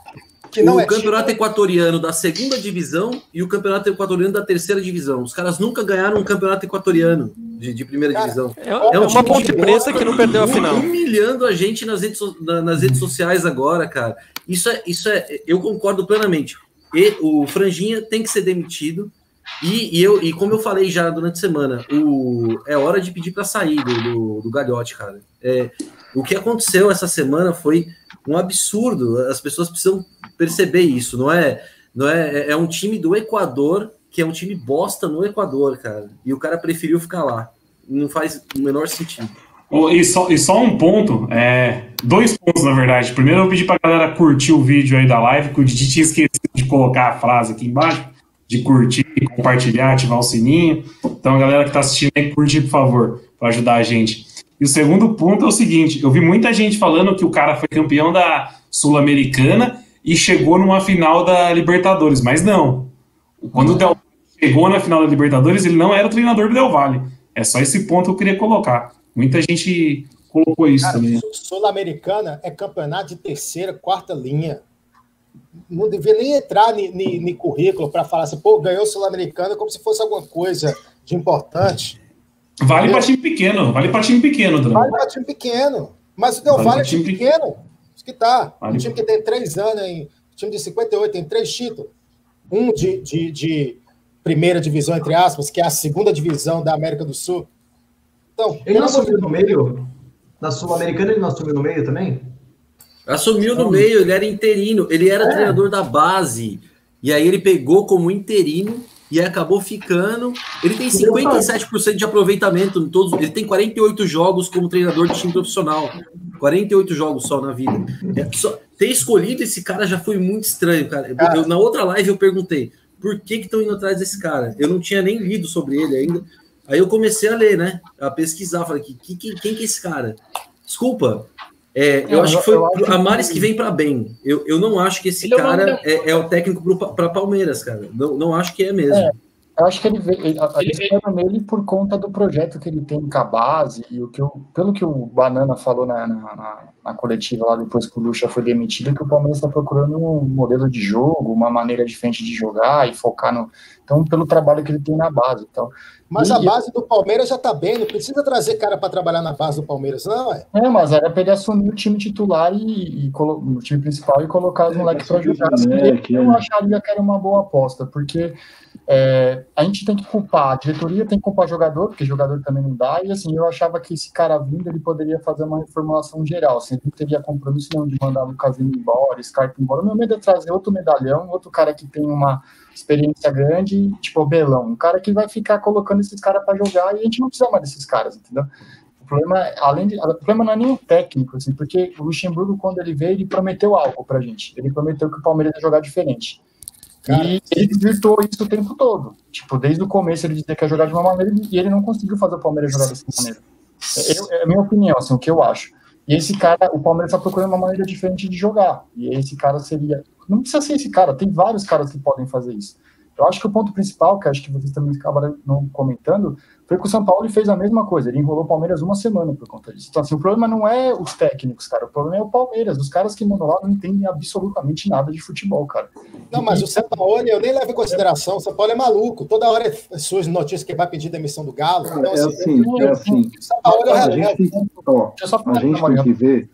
Que não
o
é
campeonato
título.
equatoriano da segunda divisão e o campeonato equatoriano da terceira divisão. Os caras nunca ganharam um campeonato equatoriano de, de primeira
Cara,
divisão.
É, é uma
time
ponte
de
preta que não perdeu a final.
Humilhando a gente nas redes, nas redes sociais agora, cara. Isso é, isso é, eu concordo plenamente. E o Franjinha tem que ser demitido. E, e eu, e como eu falei já durante a semana, o, é hora de pedir para sair do, do, do Galhote, cara. É, o que aconteceu essa semana foi um absurdo. As pessoas precisam perceber isso. Não é, não é, é- é um time do Equador que é um time bosta no Equador, cara. E o cara preferiu ficar lá. Não faz o menor sentido.
Ô, E só, e só um ponto, é, dois pontos na verdade. Primeiro eu pedi pra galera curtir o vídeo aí da live, que o Didi tinha esquecido de colocar a frase aqui embaixo, de curtir, compartilhar, ativar o sininho. Então a galera que tá assistindo aí, curtir, por favor, para ajudar a gente. E o segundo ponto é o seguinte, eu vi muita gente falando que o cara foi campeão da Sul-Americana e chegou numa final da Libertadores, mas não. Quando o Del Valle chegou na final da Libertadores, ele não era o treinador do Del Valle. É só esse ponto que eu queria colocar. Muita gente colocou isso
Cara,
também.
Sul- Sul-Americana é campeonato de terceira, quarta linha. Não devia nem entrar no currículo para falar assim, pô, ganhou Sul-Americana como se fosse alguma coisa de importante.
Vale para time pequeno, vale para time pequeno, Drama.
Vale para time pequeno. Mas o Del
Vale
Valle é
time
pequeno. Isso que tá.
Vale.
Um time que tem três anos, em, time de 58, tem três títulos. Um de, de, de primeira divisão, entre aspas, que é a segunda divisão da América do Sul. Então,
Ele não assumiu no meio? Na Sul-Americana ele não assumiu no meio também?
Assumiu no meio, ele era interino, ele era
É.
treinador da base. E aí ele pegou como interino e acabou ficando. Ele tem 57% de aproveitamento em todos. Ele tem 48 jogos como treinador de time profissional. 48 jogos só na vida. É, só- ter escolhido esse cara já foi muito estranho, cara. Eu- eu- na outra live eu perguntei por que estão indo atrás desse cara. Eu não tinha nem lido sobre ele ainda. Aí eu comecei a ler, né? A pesquisar. Falei, que, que- quem que é esse cara? Desculpa. É, eu acho
eu-
que foi
acho
a Mares
que-
que vem para bem. Eu, eu não acho que esse
é
cara é, é o técnico para Palmeiras, cara. Não, não acho que é mesmo.
É. Eu acho que ele veio, ele-
Ele-
nele por conta do projeto que ele tem com a base e o que eu, pelo que o Banana falou na, na, na- na coletiva lá depois que o Lucha foi demitido, que o Palmeiras está procurando um modelo de jogo, uma maneira diferente de jogar e focar no. Então, pelo trabalho que ele tem na base. Então,
Mas
E-
a base do Palmeiras já tá bem, não precisa trazer cara para trabalhar na base do Palmeiras, não, é?
é, mas era para ele assumir o time titular e, e colo- o time principal e colocar os
É,
moleques para jogar. eu
é.
acharia que era uma boa aposta, porque é, a gente tem que culpar, a diretoria tem que culpar jogador, porque jogador também não dá, e assim, eu achava que esse cara vindo, ele poderia fazer uma reformulação geral, assim, não teria compromisso nenhum de mandar o Lima embora, Scarpa embora, o meu medo é trazer outro medalhão, outro cara que tem uma experiência grande, tipo o Belão, um cara que vai ficar colocando esses caras para jogar, e a gente não precisa mais desses caras, entendeu? O problema, além de, o problema não é nem o técnico, assim, porque o Luxemburgo, quando ele veio, ele prometeu algo pra gente. Ele prometeu que o Palmeiras ia jogar diferente.
Cara,
e ele desvirtuou isso o tempo todo. Tipo, desde o começo ele dizia que ia jogar de uma maneira e ele não conseguiu fazer o Palmeiras jogar dessa maneira. Eu- é a minha opinião, assim, o que eu acho. E esse cara, o Palmeiras está procurando uma maneira diferente de jogar. E esse cara seria. Não precisa ser esse cara, tem vários caras que podem fazer isso. Eu acho que o ponto principal, que acho que vocês também acabaram não comentando, foi que o São Paulo fez a mesma coisa. Ele enrolou o Palmeiras uma semana por conta disso. Então, assim, o problema não é os técnicos, cara. O problema é o Palmeiras. Os caras que mandam lá não entendem absolutamente nada de futebol, cara.
Não, mas o São Paulo, eu nem levo em consideração. O São Paulo é maluco. Toda hora é suas notícias que vai pedir demissão do Galo. Então,
é assim, é assim. São Paulo é a gente, ó, a gente tem que ver.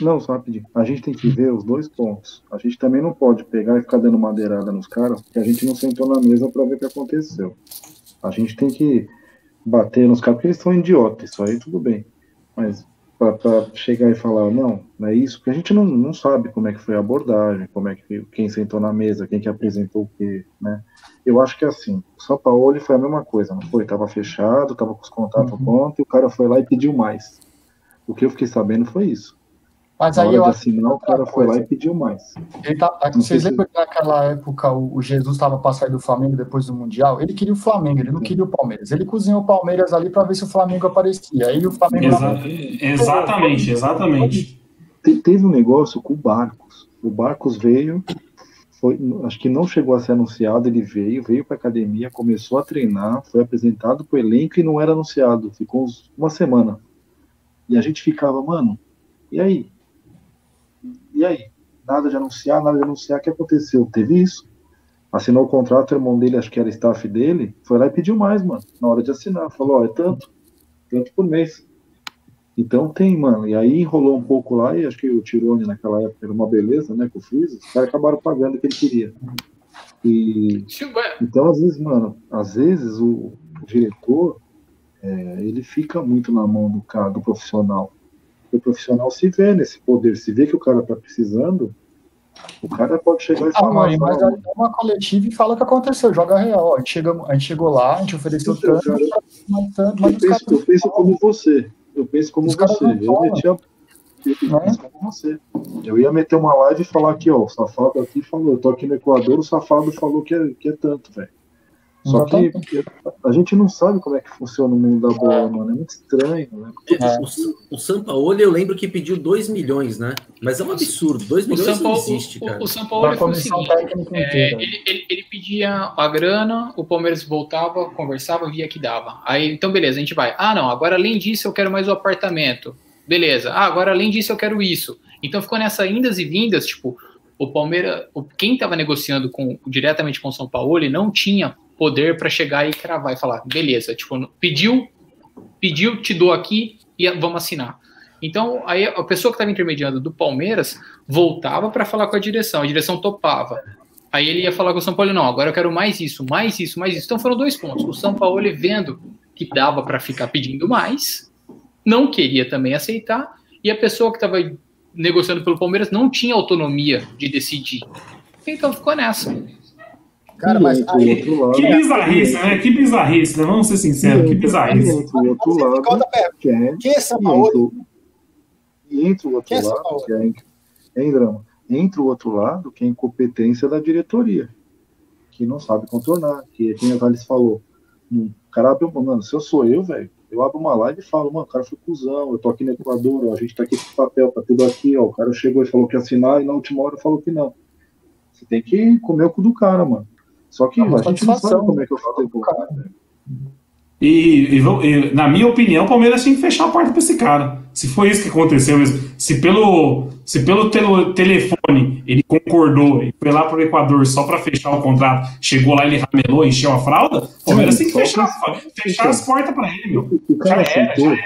Não, só rapidinho. A gente tem que ver os dois pontos. A gente também não pode pegar e ficar dando madeirada nos caras, porque a gente não sentou na mesa para ver o que aconteceu. A gente tem que bater nos caras, porque eles são idiotas, isso aí tudo bem. Mas para chegar e falar, não, não é isso, porque a gente não, não sabe como é que foi a abordagem, como é que quem sentou na mesa, quem que apresentou o quê, né? Eu acho que é assim, o São Paulo foi a mesma coisa, não foi? Tava fechado, tava com os contatos uhum. pronto, e o cara foi lá e pediu mais. O que eu fiquei sabendo foi isso.
Mas aí eu acho
o cara foi lá e pediu mais.
Tá, vocês lembram que naquela época o, Jesus estava para sair do Flamengo depois do Mundial? Ele queria o Flamengo, ele não queria o Palmeiras. Ele cozinhou o Palmeiras ali para ver se o Flamengo aparecia. Aí o Flamengo.
Exa exatamente, exatamente.
Teve um negócio com o Barcos. O Barcos veio, foi, acho que não chegou a ser anunciado, ele veio, veio para academia, começou a treinar, foi apresentado para o elenco e não era anunciado. Ficou uns, uma semana. E a gente ficava, mano, e aí? E aí? Nada de anunciar, nada de anunciar. O que aconteceu? Teve isso. Assinou o contrato, o irmão dele, acho que era staff dele, foi lá e pediu mais, mano, na hora de assinar. Falou, ó, é tanto, tanto por mês. Então tem, mano. E aí enrolou um pouco lá, e acho que o Tirone naquela época era uma beleza, né, com o Freeza, os caras acabaram pagando o que ele queria. E, então, às vezes, mano, às vezes o, o diretor, é, ele fica muito na mão do cara, do profissional o profissional se vê nesse poder, se vê que o cara está precisando, o cara pode chegar e ah, falar.
Mãe, mas aí uma coletiva e fala o que aconteceu, joga real. A gente, chegou, a gente chegou lá, a gente ofereceu tanto, cara,
mas, mas eu, penso, eu penso como você. Eu penso como você. Eu meti a. Eu, é? como você. eu ia meter uma live e falar aqui, ó, o safado aqui falou, eu tô aqui no Equador, o safado falou que é, que é tanto, velho. Só que a gente não sabe como é que funciona o mundo da bola, mano. É muito estranho, né?
É. O, o Sampaoli, eu lembro que pediu 2 milhões, né? Mas é um absurdo. 2 milhões Paulo, não existe, cara.
O, o Sampaoli foi o seguinte: é, ele, ele, ele, pedia a grana, o Palmeiras voltava, conversava, via que dava. Aí, então, beleza, a gente vai. Ah, não, agora além disso eu quero mais o apartamento. Beleza. Ah, agora além disso eu quero isso. Então ficou nessa indas e vindas, tipo, o Palmeiras, quem estava negociando com, diretamente com o São Paulo, ele não tinha poder para chegar e cravar e falar, beleza, tipo, pediu, pediu, te dou aqui e vamos assinar. Então, aí a pessoa que estava intermediando do Palmeiras voltava para falar com a direção, a direção topava. Aí ele ia falar com o São Paulo, não, agora eu quero mais isso, mais isso, mais isso. Então foram dois pontos. O São Paulo vendo que dava para ficar pedindo mais, não queria também aceitar, e a pessoa que estava negociando pelo Palmeiras não tinha autonomia de decidir. Então ficou nessa.
Cara, mas aí, que bizarrice, né? Que bizarrice, né? Vamos ser sinceros, que bizarrice.
o outro lado, que é,
quem é São Paulo?
E entre o outro é lado, que é, hein, Drama? Entre o outro lado, que é a incompetência da diretoria, que não sabe contornar, que quem a Thales falou. O cara abre uma, mano, se eu sou eu, velho, eu abro uma live e falo, mano, o cara foi cuzão, eu tô aqui no Equador, ó, a gente tá aqui com papel, tá tudo aqui, ó, o cara chegou e falou que ia assinar e na última hora falou que não. Você tem que comer o cu do cara, mano. Só que a gente não sabe como é que eu falo com o cara.
E, e, e, na minha opinião, o Palmeiras tinha que fechar a porta para esse cara. Se foi isso que aconteceu mesmo, se pelo, se pelo tele, telefone ele concordou e foi lá pro Equador só para fechar o contrato, chegou lá ele ramelou, encheu a fralda, o Palmeiras tem que fechar, fechar as portas para ele, meu.
O, cara aceitou,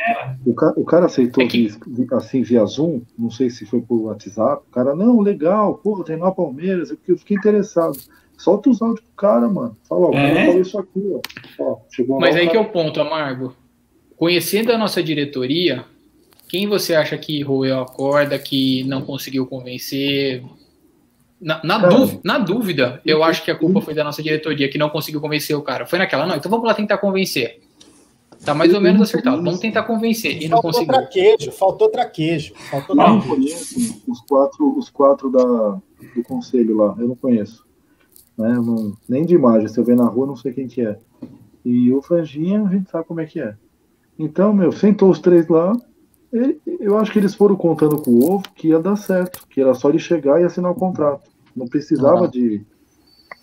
O, cara, o cara aceitou é que... assim via Zoom, não sei se foi por WhatsApp, o cara, não, legal, porra, tem lá Palmeiras, eu fiquei interessado. Solta os áudios do cara, mano. Fala, ó, é? falou isso aqui, ó. ó
Mas aí
cara...
que é o ponto, Amargo. Conhecendo a nossa diretoria, quem você acha que roeu a corda, que não conseguiu convencer? Na, na, cara, na dúvida, eu acho que a culpa foi da nossa diretoria, que não conseguiu convencer o cara. Foi naquela, não, então vamos lá tentar convencer. Tá mais ou menos acertado. Vamos tentar convencer. E não faltou conseguiu.
Traquejo, faltou traquejo. Faltou
não, traquejo. conheço os quatro, os quatro da, do conselho lá. Eu não conheço né? Não, nem de imagem, se eu ver na rua, não sei quem que é. E o Franjinha, a gente sabe como é que é. Então, meu, sentou os três lá, Eu acho que eles foram contando com o ovo que ia dar certo, que era só ele chegar e assinar o contrato. Não precisava
Uhum.
de.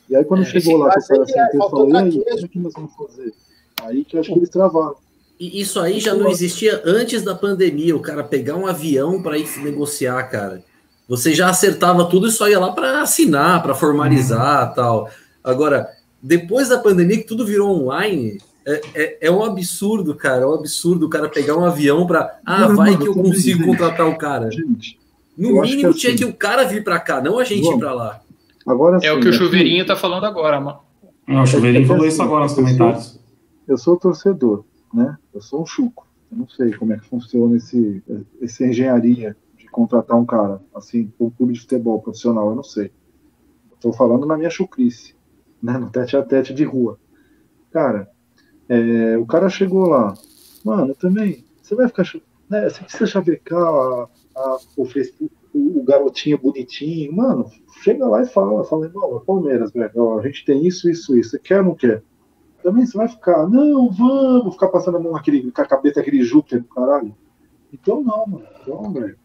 E aí quando
É,
chegou lá, que o cara sentou e falou, e aí, o que nós vamos fazer? Aí que eu acho que eles travaram.
E isso aí já não existia antes da pandemia, o cara pegar um avião para ir negociar, cara. Você já acertava tudo e só ia lá para assinar, para formalizar tal. Agora, depois da pandemia, que tudo virou online, é, é, é um absurdo, cara. É um absurdo o cara pegar um avião para. Ah,
Não,
vai
mano,
que eu consigo
gente.
contratar o cara.
Gente,
No mínimo,
que
tinha
assim-
que o cara vir para cá, não a gente ir
Vamos.
para lá.
agora
É o
sim,
que o
aqui-
chuveirinho tá falando agora, mano.
Não, o Chuveirinho
É
falou
assim,
isso agora nos comentários.
eu sou torcedor, né? Eu sou um chuco. Eu não sei como é que funciona esse, essa engenharia contratar um cara assim, um clube de futebol profissional. Eu não sei. Estou falando na minha chucrice, né? No tete a tete de rua. Cara, é, o cara chegou lá. Mano, também. Você vai ficar. Né, você precisa chavecar a, a, o, o, garotinho bonitinho. Mano, chega lá e fala. Fala, irmão, é Palmeiras, velho. a gente tem isso, isso, isso. Você quer ou não quer? Também você vai ficar, não, vamos, ficar passando a mão naquele, com a cabeça daquele Júpiter do caralho. Então não, mano. Então, velho.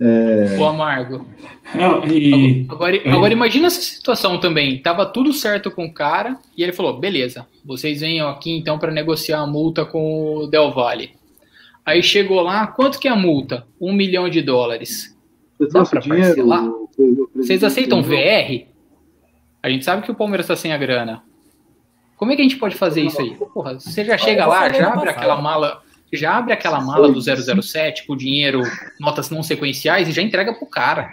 É,
O Amargo.
Não, e
Agora, agora imagina essa situação também. Tava tudo certo com o cara e ele falou: beleza, vocês venham aqui então para negociar a multa com o Del Valle. Aí chegou lá, quanto que é a multa? Um milhão de dólares.
você
Dá pra
o dinheiro.
parcelar? Vocês aceitam VR? A gente sabe que o Palmeiras tá sem a grana. Como é que a gente pode fazer isso aí? Porra, você já chega lá, já abre aquela mala, já abre aquela mala do 007 com dinheiro, notas não sequenciais e já entrega pro cara.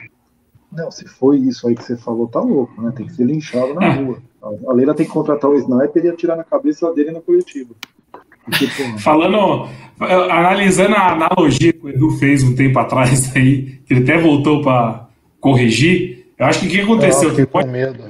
Não, se foi isso aí que você falou, tá louco, né? Tem que ser linchado na rua. A Leila tem que contratar o sniper e atirar na cabeça dele na coletiva.
Falando, analisando a analogia que o Edu fez um tempo atrás aí, que ele até voltou para corrigir, eu acho que o que
Eu
aconteceu?
com
Pode-
medo.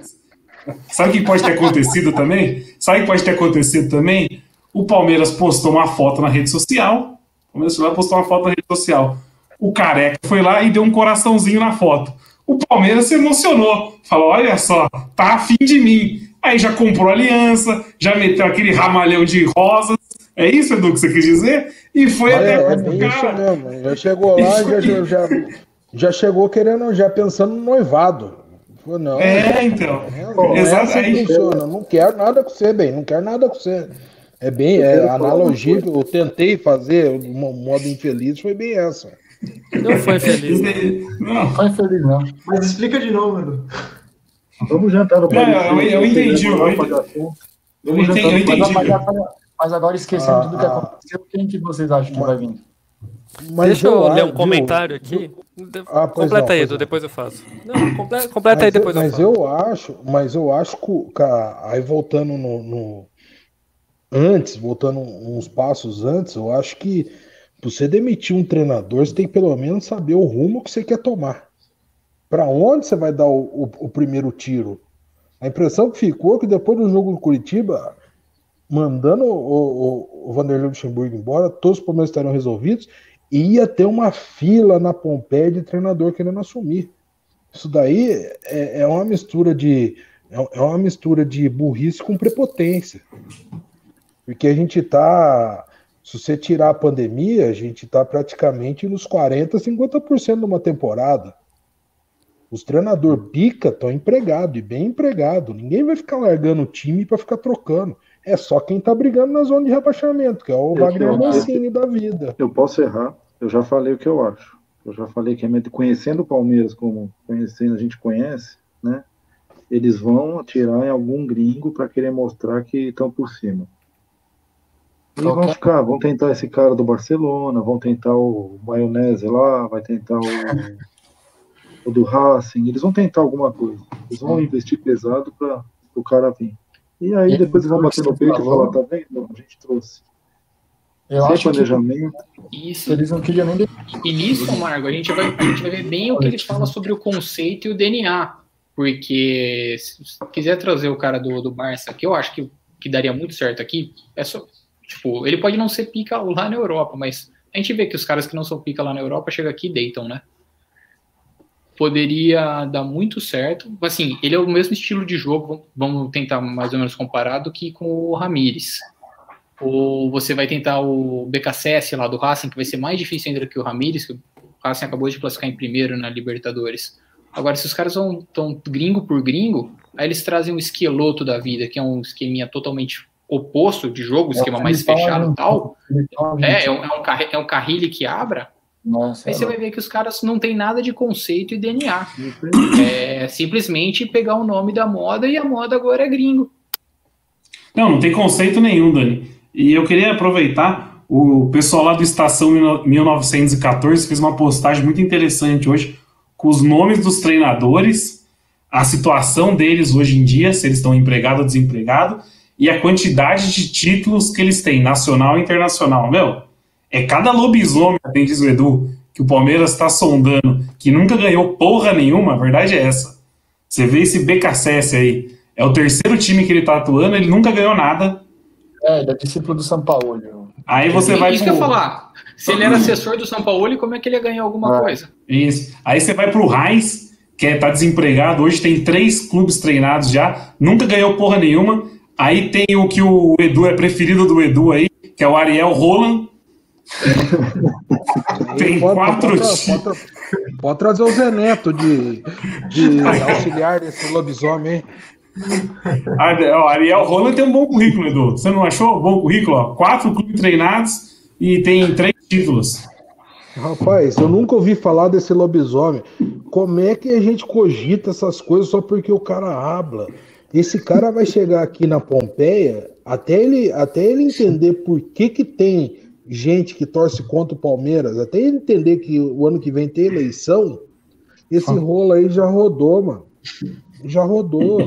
Sabe o que pode ter acontecido também? Sabe o que pode ter acontecido também? O Palmeiras postou uma foto na rede social. O Palmeiras foi lá postou uma foto na rede social. O careca foi lá e deu um coraçãozinho na foto. O Palmeiras se emocionou. Falou: olha só, tá afim de mim. Aí já comprou aliança, já meteu aquele ramalhão de rosas. É isso, Edu, que você quis dizer? E foi
Olha,
até
é
o
bem isso
cara.
mesmo. Já chegou lá, já, já, já, chegou querendo, já pensando no noivado. Não,
É, então.
não é assim
aí-
funciona. Não quero nada com você, bem. Não quero nada com você. É bem, é, a analogia que eu tentei fazer, de um modo infeliz, foi bem essa.
Não foi feliz. né?
Não,
Foi feliz, não.
Mas explica de novo, Edu.
vamos jantar no
Não, eu- eu entendi, eu entendi. eu entendi. Eu entendi.
Mas, agora- mas esquecendo
Ah,
tudo que
ah.
aconteceu, quem que vocês acham que vai vir?
Mas
Deixa eu ler um comentário aqui.
Ah,
completa
não,
aí, Edu,
não.
depois eu faço. Não, comple- completa aí,
Mas, eu,
depois eu
mas
faço.
eu acho, mas eu acho que, cara, aí voltando no, no- antes, voltando uns passos antes, eu acho que você demitir um treinador, você tem que pelo menos saber o rumo que você quer tomar. Pra onde você vai dar o, o- o primeiro tiro? A impressão que ficou é que depois do jogo do Curitiba, mandando o, o, o Vanderlei Luxemburgo embora, todos os problemas estariam resolvidos e ia ter uma fila na Pompeia de treinador querendo assumir. Isso daí é, é uma mistura de é é uma mistura de burrice com prepotência. Porque a gente tá, se você tirar a pandemia, a gente tá praticamente nos 40, 50% de uma temporada. Os treinadores pica estão empregados e bem empregado. Ninguém vai ficar largando o time para ficar trocando. É só quem tá brigando na zona de rebaixamento, que é o Wagner Mancini da vida.
Eu posso errar, eu já falei o que eu acho. Eu já falei que é conhecendo o Palmeiras como conhecendo a gente conhece, né? Eles vão atirar em algum gringo para querer mostrar que estão por cima. E vão ficar, vão tentar esse cara do Barcelona, vão tentar o Maionese lá, vai tentar o, o do Racing, eles vão tentar alguma coisa. Eles vão investir pesado para o cara vir. E aí
E
depois eles vão bater no peito e falar, tá vendo? A gente trouxe.
Eu
Sem
acho que
planejamento.
Isso.
eles não queriam nem
E nisso, Margo, a gente vai, a gente vai ver bem o que ele fala sobre o conceito e o DNA. Porque se se quiser trazer o cara do, do Barça, que eu acho que, que daria muito certo aqui, é só. Tipo, ele pode não ser pica lá na Europa, mas a gente vê que os caras que não são pica lá na Europa chegam aqui e deitam, né? Poderia dar muito certo. Assim, ele é o mesmo estilo de jogo, vamos tentar mais ou menos comparar, do que com o Ramires. ou você vai tentar o BKSS lá do Racing, que vai ser mais difícil ainda que o Ramires, que o Racing acabou de classificar em primeiro na Libertadores. Agora, se os caras vão tão gringo por gringo, aí eles trazem um esqueloto da vida, que é um esqueminha totalmente oposto de jogo,
É,
esquema mais fechado e tal. É, é um, é um, carri- é um carrilho que abra.
Nossa,
Aí você vai ver que os caras não tem nada de conceito e DNA. É simplesmente pegar o nome da moda e a moda agora é gringo.
Não, não tem conceito nenhum, Dani. E eu queria aproveitar, o pessoal lá do Estação 1914 fez uma postagem muito interessante hoje, com os nomes dos treinadores, a situação deles hoje em dia, se eles estão empregados ou desempregados, e a quantidade de títulos que eles têm, nacional e internacional. Meu, é cada lobisomem, tem diz o Edu, que o Palmeiras está sondando, que nunca ganhou porra nenhuma, a verdade é essa. Você vê esse BKSS aí, é o terceiro time que ele tá atuando, ele nunca ganhou nada.
É, ele é discípulo do São Paulo.
Aí você vai
Isso que eu ia falar. Se ele era assessor do São Paulo, como é que ele ia ganhar alguma
É.
coisa?
Isso. Aí você vai pro Heinz, que é, tá desempregado, hoje tem três clubes treinados já, nunca ganhou porra nenhuma. Aí tem o que o Edu é preferido do Edu aí, que é o Ariel Roland. tem
Pode-
quatro
pode, pode, pode trazer o Zé Neto de, de auxiliar desse lobisomem, hein?
Ó, Ariel Roland tem um bom currículo, Edu. Você não achou? Bom currículo, ó. Quatro clubes treinados e tem três títulos.
Rapaz, eu nunca ouvi falar desse lobisomem. Como é que a gente cogita essas coisas só porque o cara habla? Esse cara vai chegar aqui na Pompeia, até ele, até ele entender por que, que tem gente que torce contra o Palmeiras, até ele entender que o ano que vem tem eleição, esse rolo aí já rodou, mano. Já rodou.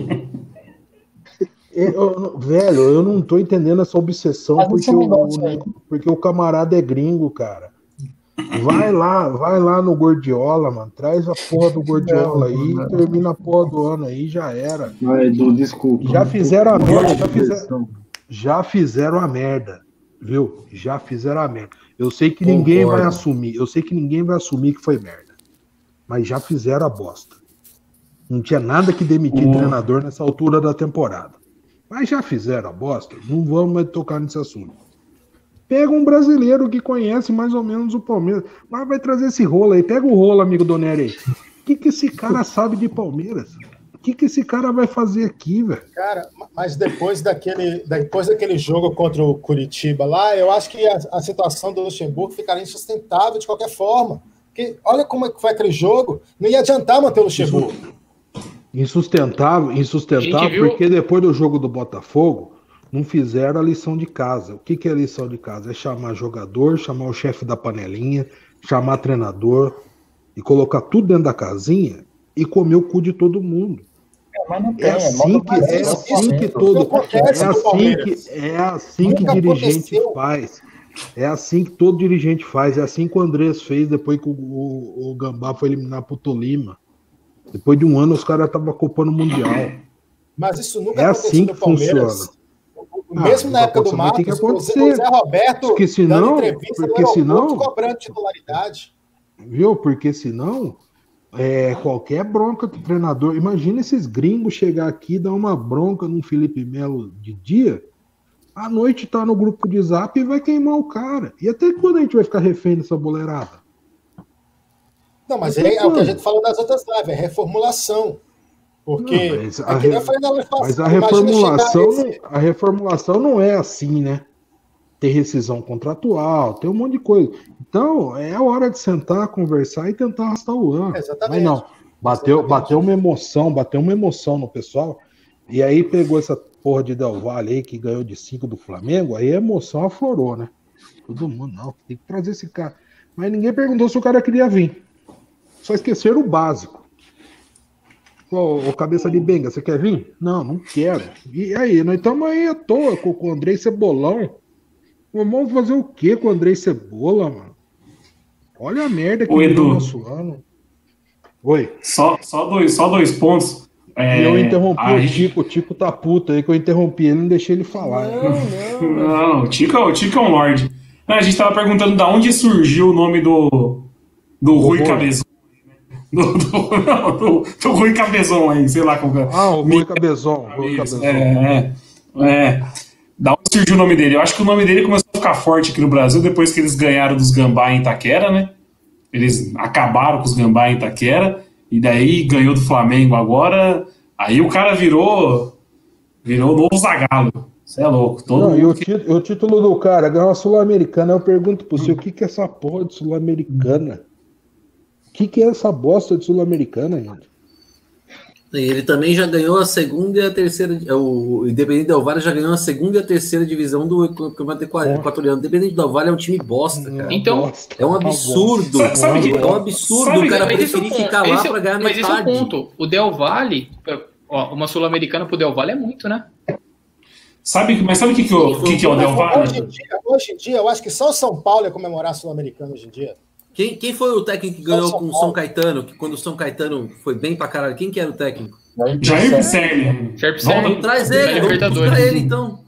Eu- eu- velho, eu não tô entendendo essa obsessão porque o, porque o camarada é gringo, cara. Vai lá, vai lá no Gordiola, mano. Traz a porra do Gordiola aí termina a porra do ano aí, já era.
Vai, Edu, desculpa.
Já fizeram a merda, já fizeram,
Obsessão.
já fizeram a merda, viu? Já fizeram a merda. Eu sei que ninguém
Concordo.
vai assumir, eu sei que ninguém vai assumir que foi merda. Mas já fizeram a bosta. Não tinha nada que demitir
Hum.
treinador nessa altura da temporada. Mas já fizeram a bosta, não vamos mais tocar nesse assunto. Pega um brasileiro que conhece mais ou menos o Palmeiras. Mas vai trazer esse rolo aí. Pega o rolo, amigo Doneri aí. O que, que esse cara sabe de Palmeiras? O que, que esse cara vai fazer aqui, velho?
Cara, mas depois daquele, depois daquele jogo contra o Curitiba lá, eu acho que a, a situação do Luxemburgo ficaria insustentável de qualquer forma. Porque olha como é que foi aquele jogo, não ia adiantar manter o Luxemburgo.
Insustentável, insustentável, porque depois do jogo do Botafogo, não fizeram a lição de casa. O que, que é lição de casa? É chamar jogador, chamar o chefe da panelinha, chamar treinador e colocar tudo dentro da casinha e comer o cu de todo mundo.
Mas não tem,
É assim que, é assim que todo. É assim que, é assim que dirigente
aconteceu.
faz. É assim que todo dirigente faz. É assim que o Andrés fez depois que o, o, o Gambá foi eliminar pro Tolima. Depois de um ano, os caras estavam ocupando o Mundial.
Mas isso nunca
É assim
no
que
Palmeiras.
Funciona.
Mesmo
Ah,
na época do Marcos, o Zé,
acontecer.
o Zé Roberto
Porque senão-
entrevista
porque
no aeroporto
senão-
cobrando titularidade.
Viu? Porque senão, é, qualquer bronca do treinador. Imagina esses gringos chegar aqui e dar uma bronca num Felipe Melo de dia. À noite tá no grupo de zap e vai queimar o cara. E até quando a gente vai ficar refém dessa boleirada?
Não, mas é, é o que a gente falou das outras lives, é reformulação. Porque
Não, mas a re- Mas a reformulação,
esse-
a reformulação não é assim, né? Tem rescisão contratual, tem um monte de coisa. Então, é a hora de sentar, conversar e tentar arrastar o ano.
Exatamente.
Mas não, bateu,
Exatamente.
bateu uma emoção, bateu uma emoção no pessoal. E aí pegou essa porra de Del Valle aí, que ganhou de 5 do Flamengo, aí a emoção aflorou, né? Todo mundo, não, tem que trazer esse cara. Mas ninguém perguntou se o cara queria vir. Só esqueceram o básico. Ô, ô, cabeça de benga, você quer vir? Não, não quero. E aí, nós estamos aí à toa com, com o Andrei Cebolão. Vamos fazer o que com o Andrei Cebola, mano? Olha a merda que virou
Edu.
nosso ano. Oi.
Só, só, dois, só dois pontos. É,
E eu interrompi o
gente-
Tico, o Tico tá puto aí que eu interrompi ele, não deixei ele falar.
Não, não.
Não, o Tico, o Tico é um lorde. Não, a gente tava perguntando da onde surgiu o nome do, do Rui
Rui.
Cabezão. Do, do, não, do, do Rui Cabezão aí, sei lá como é.
Ah, o Rui Cabezon. Rui Cabezon.
é, é, é. Da onde surgiu o nome dele? Eu acho que o nome dele começou a ficar forte aqui no Brasil depois que eles ganharam dos Gambá em Itaquera, né? Eles acabaram com os Gambá em Itaquera, e daí ganhou do Flamengo agora. Aí o cara virou. Virou o novo Zagalo. Você é louco. Todo
Não, e
que-
o título do cara ganhou a Sul-Americana. Eu pergunto pro você, o que, que é essa porra de Sul-Americana? O que, que é essa bosta de Sul-Americana, gente?
Ele também já ganhou a segunda e a terceira. O Independente Del Valle já ganhou a segunda e a terceira divisão do Campeonato Equa- Equatoriano. O Independente Del Valle é um time bosta, cara.
Então-
Bosta,
É um
uma
absurdo.
Sabe- sabe que-
é um absurdo
sabe
o cara
Mas é
preferir
ponto,
ficar lá
esse é
pra ganhar
Mas esse é o
metade.
ponto. O Del Valle, ó, uma sul-americana pro Del Valle é muito, né?
Sabe, mas sabe o que, que, o- o que, que é o Del
Hoje
Valle?
em, dia, hoje em dia, eu acho que só o São Paulo ia comemorar a Sul-Americana hoje em dia.
Quem, quem foi o técnico que ganhou com o. São Caetano? Que quando o São Caetano foi bem pra caralho, quem que era o técnico?
Jair Pisserni.
Jair Pisserni.
Traz ele, vamos ele então.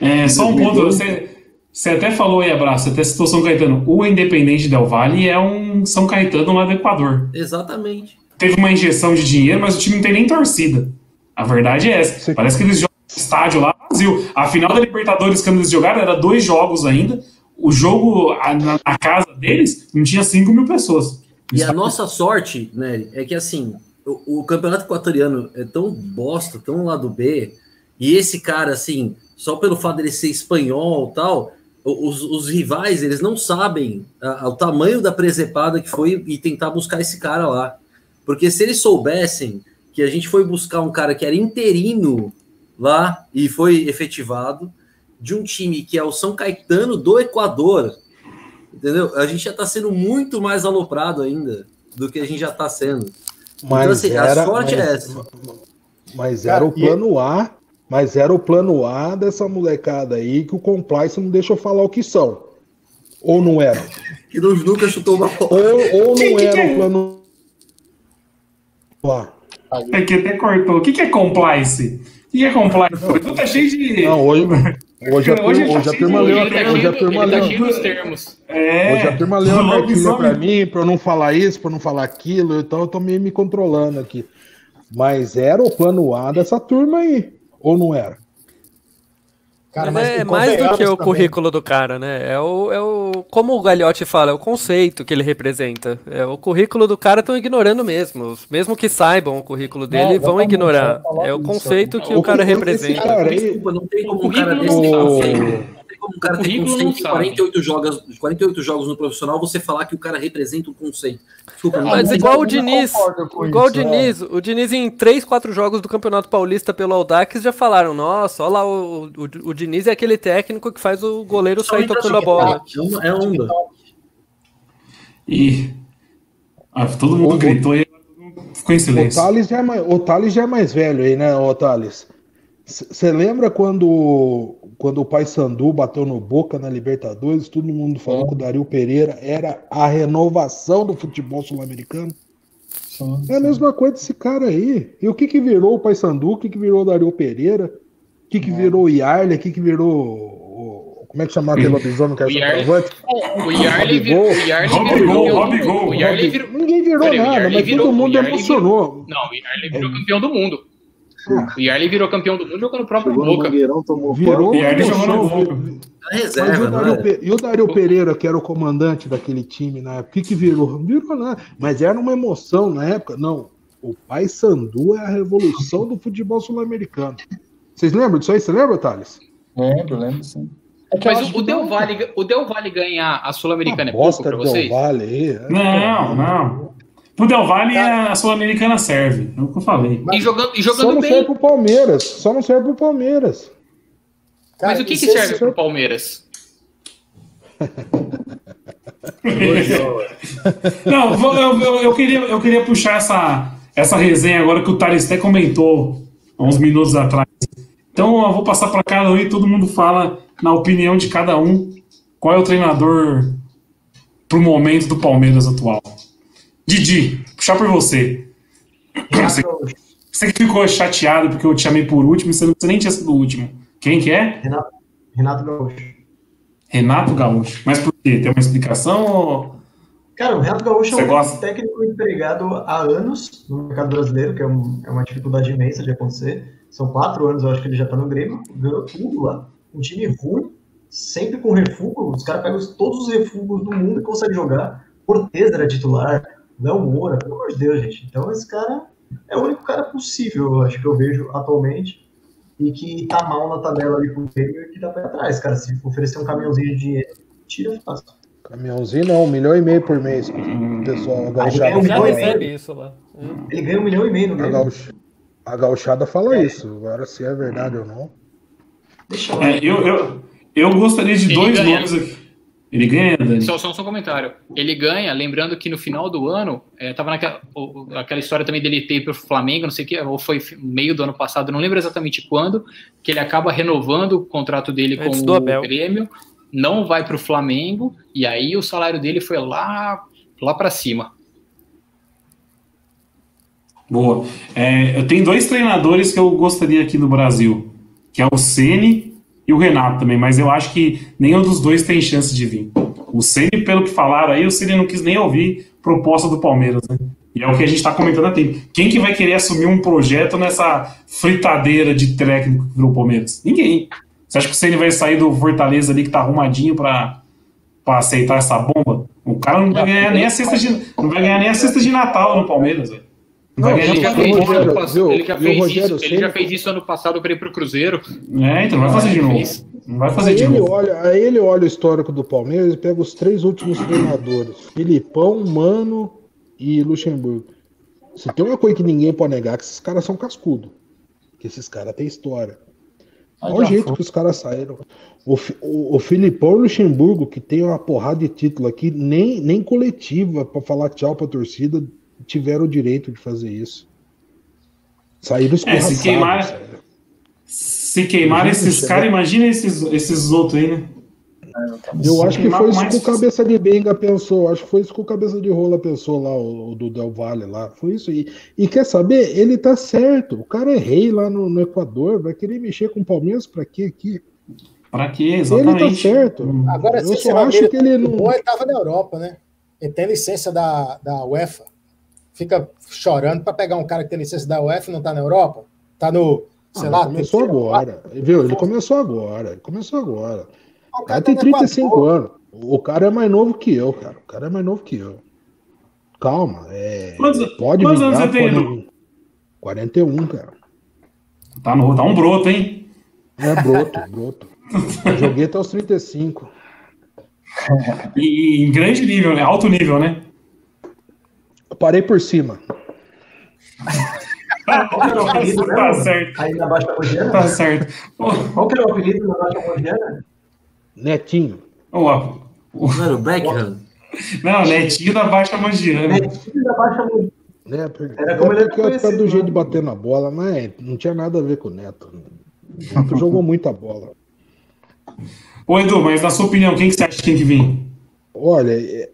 É, só um ponto. Você, você até falou aí, Abraço, você até citou São Caetano. O Independente Del Valle é um São Caetano lá do Equador.
Exatamente.
Teve uma injeção de dinheiro, mas o time não tem nem torcida. A verdade é essa. Parece que eles jogam no estádio lá vazio. A final da Libertadores, quando eles jogaram, era dois jogos ainda. O jogo na, na casa deles não tinha 5 mil pessoas.
E a nossa sorte, né, é que assim, o, o campeonato equatoriano é tão bosta, tão lado B, e esse cara, assim, só pelo fato dele ser espanhol tal, os, os rivais, eles não sabem a- a- o tamanho da presepada que foi e tentar buscar esse cara lá. Porque se eles soubessem que a gente foi buscar um cara que era interino lá e foi efetivado, de um time que é o São Caetano do Equador, entendeu? A gente já tá sendo muito mais aloprado ainda do que a gente já tá sendo.
Mas
então, assim,
era,
a sorte
mas,
é essa.
Mas
Cara,
era o
e-
plano A, mas era o plano A dessa molecada aí que o compliance não deixa eu falar o que são. Ou não era?
Que não- nunca chutou uma bola.
Ou, ou
Que-
não
que
era
que é?
o plano A.
É que até cortou. O que, que é compliance? O que, que é compliance? Tu tá cheio de.
Não, hoje, hoje, a turma,
Hoje
hoje a turma leu, hoje a turma leu.
É,
hoje a turma leu a cartilha pra mim, pra eu não falar isso, pra eu não falar aquilo, então eu tô meio me controlando aqui. Mas era o plano A dessa turma aí, ou não era?
Cara,
Mas é mais do que o
também.
currículo do cara, né? É o, é o. Como o Gagliotti fala, é o conceito que ele representa. É o currículo do cara estão ignorando mesmo. Mesmo que saibam o currículo dele, vão ignorar. É o
isso.
conceito que
O
o cara representa.
cara aí-
Desculpa, não tem como
O
um cara desse tem como um cara
O não
conceito em
sabe.
48 jogos, 48 jogos no profissional, você falar que o cara representa um conceito. Desculpa, não
Mas
tem.
igual o Diniz, igual o
isso, é.
Diniz, o Diniz em 3, 4 jogos do Campeonato Paulista pelo Audax já falaram, nossa, olha lá, o, o, o Diniz é aquele técnico que faz o goleiro sair tocando a bola.
É É onda.
E. Ah, todo mundo
O-
gritou e ficou em
O
silêncio.
Thales, já é mais, o Thales já é mais velho aí, né, ô Thales? Você lembra quando, quando o Paysandu bateu no Boca na Libertadores, todo mundo falou que o Dario Pereira era a renovação do futebol sul-americano? É a mesma coisa desse cara aí. E o que que virou o Paysandu? O que que virou o Dario Pereira? O que que virou o Yarley? O que que virou... o- Como é que chama aquele lobisomem que é
O
centroavante?
O Yarley virou, o Yarley
Rob
virou
Gol,
campeão
Rob
do
Gol,
mundo. O Yarley virou,
Ninguém virou nada, mas
virou-
todo mundo
Yarley
emocionou.
não, o Yarley virou campeão do mundo. O Yarley virou campeão do mundo jogando o próprio
Chegou no
Boca.
Mangueirão, tomou
Virou
E aí ele jogou no Boca.
E
reserva,
o Dario,
é?
Pe- e o Dario Pereira, que era o comandante daquele time na época, o que, que virou? Virou nada. Mas era uma emoção na época. Não. O Pai Sandu é a revolução do futebol sul-americano. Vocês lembram disso aí? Você lembra, Thales?
Lembro, lembro, sim. É
Mas o, o Del Valle, o Del Valle ganhar a Sul-Americana é pouco
bosta
pra
do
vocês?
Del Valle aí.
Não, não. Pro Del Valle a Sul-Americana serve. É o que eu falei.
E jogando, e
Só
jogando
não
bem.
serve pro Palmeiras. Só não serve pro Palmeiras.
Cara,
Mas o que, que
se
serve pro Palmeiras?
Não, eu, eu, eu queria, eu queria puxar essa, essa resenha agora que o Thales até comentou há uns minutos atrás. Então eu vou passar para cada um e todo mundo fala, na opinião de cada um, qual é o treinador pro momento do Palmeiras atual. Didi, puxar por você. Você, você que ficou chateado porque eu te chamei por último, você nem tinha sido o último. Quem que é?
Renato, Renato Gaúcho.
Renato Gaúcho. Mas por quê? Tem uma explicação ou...
Cara, o Renato Gaúcho
Você
é um
gosta?
técnico empregado há anos no mercado brasileiro, que é, um- é uma dificuldade imensa de acontecer. São quatro anos, eu acho que ele já tá no Grêmio, ganhou tudo lá. um time ruim, sempre com refúgio. Os caras pegam todos os refúgios do mundo e conseguem jogar. Cortez era titular, Léo Moura, pelo amor de Deus, gente. Então esse cara é o único cara possível, eu acho que eu vejo atualmente, e que tá mal na tabela ali com o Grêmio e que tá pra trás, cara. Se oferecer um caminhãozinho de dinheiro, tira fácil.
Caminhãozinho não, um milhão e meio por mês. O pessoal, a gauchada,
um
Já
milhão e
recebe
meio.
isso lá. Hum.
Ele ganha um milhão e meio no
a,
Grêmio.
gauch- a gauchada fala isso. Agora, se é verdade ou não.
Deixa lá.
É, eu, eu, eu gostaria de
Ele
dois
ganha.
nomes aqui. Ele ganha, Dani?
Só, só, só um comentário. Ele ganha, lembrando que no final do ano, é, tava naquela o- o- aquela história também dele ter pro Flamengo, não sei o que, ou foi meio do ano passado, não lembro exatamente quando, que ele acaba renovando o contrato dele com o
Abel.
Grêmio, não vai pro Flamengo, e aí o salário dele foi lá, lá para cima.
Boa. É, eu tenho dois treinadores que eu gostaria aqui no Brasil, que é o Ceni e o Renato também, mas eu acho que nenhum dos dois tem chance de vir. O Ceni, pelo que falaram aí, o Ceni não quis nem ouvir proposta do Palmeiras, né? E é o que a gente está comentando há tempo. Quem que vai querer assumir um projeto nessa fritadeira de técnico que virou o Palmeiras? Ninguém. Você acha que o Ceni vai sair do Fortaleza ali que tá arrumadinho para para aceitar essa bomba? O cara não vai ganhar nem a cesta de não vai ganhar nem a cesta de Natal no Palmeiras, velho. Não
Ele já
o
fez isso
Rogério,
ano passado,
viu?
ele já
o
fez
Rogério
isso, ele já fez isso ano passado para ir pro Cruzeiro.
É, então não vai fazer de novo. Não vai fazer
Aí
de
ele,
novo.
olha, aí ele olha o histórico do Palmeiras e pega os três últimos treinadores: Filipão, Mano e Luxemburgo. Se tem uma coisa que ninguém pode negar, é que esses caras são cascudo. Que esses caras têm história. Olha o jeito que os caras saíram. O, o, o Filipão e o Luxemburgo, que tem uma porrada de título aqui, nem, nem coletiva pra falar tchau pra torcida, tiveram o direito de fazer isso. Saíram
É,
escorraçados.
se queimar, se queimar
Imagina,
esses caras, imagina esses, esses outros aí, né?
Eu acho que foi isso que o Cabeça de Benga pensou. Acho que foi isso que o Cabeça de Rola pensou lá, o, o do Del Valle lá. Foi isso aí. E quer saber? Ele tá certo. O cara é rei lá no, no Equador. Vai querer mexer com o Palmeiras pra quê aqui?
Pra quê?
Ele tá
Exatamente.
certo.
Agora,
Eu só acho que ele não.
bom ele tava na Europa, né? Ele tem licença da, da UEFA. Fica chorando para pegar um cara que tem licença da UEFA e não tá na Europa. Tá no, sei
Ah,
lá,
começou
terceiro,
agora. Viu? Ele começou agora. Ele começou agora. O cara tem
tá no
35
Equador.
anos. O cara é mais novo que eu, cara. O cara é mais novo que eu. Calma. É...
Quantos-
Pode
quantos anos
vingar,
você tem,
pode
Edu?
vir. 41, cara.
Tá, no, tá um broto, hein?
É broto, broto. Eu joguei até os 35.
E, e em grande nível, né? Alto nível, né?
Eu parei por cima.
Qual que era o apelido
tá
mesmo?
certo,
Aí na Baixa Mogiana?
tá certo.
Qual que era o apelido na Baixa Mogiana?
Netinho.
ô, ó,
Não era o Beckham?
não, netinho da Baixa Mangiana.
Netinho da Baixa Mogiana.
Né? Porque,
Era como
é
ele
porque
era
eu ficava do jeito
né?
de bater na bola, mas não tinha nada a ver com o Neto. O Neto jogou muita bola.
Ô, Edu, mas na sua opinião, quem que você acha que tem que vir?
Olha, é,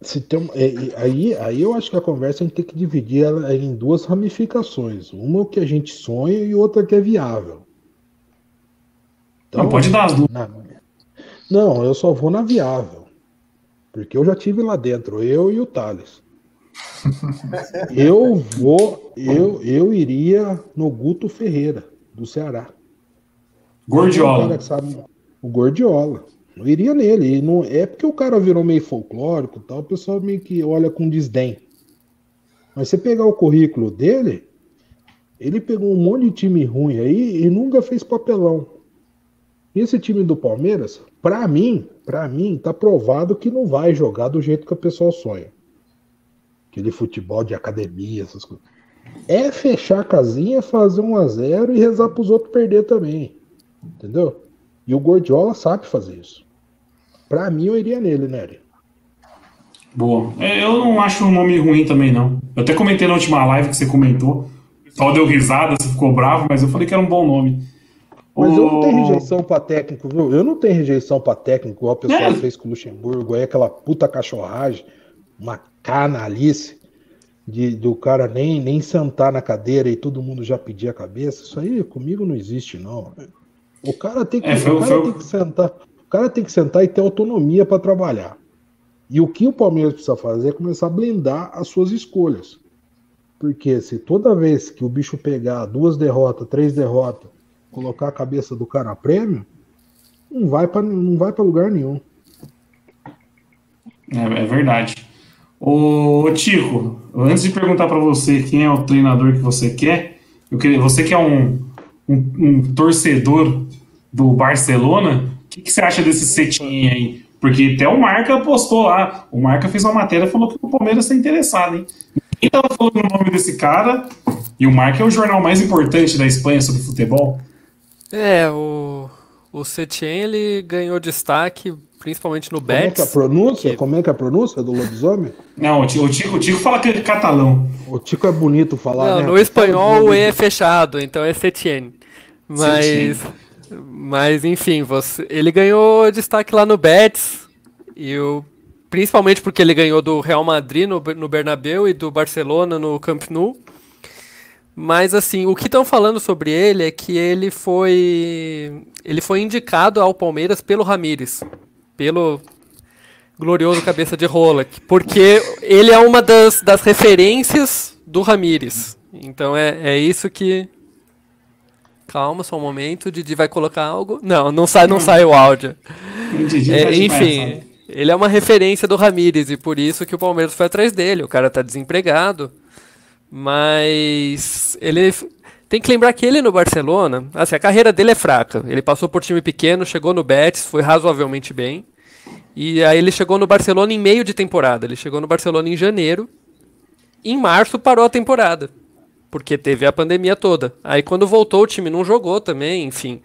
se tem, é, é, aí, aí eu acho que a conversa a gente tem que dividir ela em duas ramificações. Uma é o que a gente sonha e outra que é viável. Então,
Não, pode dar as duas.
Não, não, eu só vou na viável. Porque eu já tive lá dentro, eu e o Thales. Eu vou, eu, eu iria no Guto Ferreira, do Ceará. É
Gordiola.
sabe- o Gordiola. Eu iria nele. E não, é porque o cara virou meio folclórico tal, o pessoal meio que olha com desdém. Mas você pegar o currículo dele, ele pegou um monte de time ruim aí e nunca fez papelão. Esse time do Palmeiras, pra mim, para mim, tá provado que não vai jogar do jeito que o pessoal sonha. Aquele futebol de academia, essas coisas. É fechar a casinha, fazer um a 0 e rezar pros outros perder também. Entendeu? E o Gordiola sabe fazer isso. Pra mim, eu iria nele, Nery.
Boa. É, eu não acho um nome ruim também, não. Eu até comentei na última live que você comentou. O pessoal deu risada, você ficou bravo, mas eu falei que era um bom nome.
Mas eu não tenho rejeição pra técnico, viu? Eu não tenho rejeição pra técnico, igual o pessoal
É.
fez com o Luxemburgo, aí aquela puta cachorragem, uma canalice de, do cara nem, nem sentar na cadeira e todo mundo já pedir a cabeça. Isso aí comigo não existe, não. O cara tem que,
É, foi-
o cara
foi
tem que sentar. O cara tem que sentar e ter autonomia pra trabalhar. E o que o Palmeiras precisa fazer é começar a blindar as suas escolhas. Porque se toda vez que o bicho pegar duas derrotas, três derrotas, colocar a cabeça do cara a prêmio, não vai para não vai para lugar nenhum.
É, é verdade. Ô, Tico, antes de perguntar para você quem é o treinador que você quer, eu queria, você que é um, um, um torcedor do Barcelona, que, que, você acha desse setinho aí? Porque até o Marca postou lá, o Marca fez uma matéria e falou que o Palmeiras está interessado, hein? Quem tava falando o nome desse cara, e o Marca é o jornal mais importante da Espanha sobre futebol.
É, o, o Setien ele ganhou destaque principalmente no Betis.
Como é que é a pronúncia? Que... Como é que é a pronúncia do lobisomem?
Não, o Tico, o Tico fala que é catalão.
O Tico é bonito falar,
Não,
né?
no espanhol o E é fechado, então é Setien. Mas, mas enfim, você, ele ganhou destaque lá no Betis, e o, principalmente porque ele ganhou do Real Madrid no, no Bernabéu e do Barcelona no Camp Nou. Mas assim, o que estão falando sobre ele é que ele foi ele foi indicado ao Palmeiras pelo Ramires, pelo glorioso cabeça de rola, porque ele é uma das, das referências do Ramires. Então é, é isso que Calma, só um momento, o Didi vai colocar algo. Não, não sai, não sai o áudio. É, enfim, ele é uma referência do Ramires e por isso que o Palmeiras foi atrás dele. O cara tá desempregado. Mas ele tem que lembrar que ele no Barcelona, assim, a carreira dele é fraca. Ele passou por time pequeno, chegou no Betis, foi razoavelmente bem. E aí ele chegou no Barcelona em meio de temporada. Ele chegou no Barcelona em janeiro. Em março parou a temporada, porque teve a pandemia toda. Aí quando voltou o time não jogou também, enfim.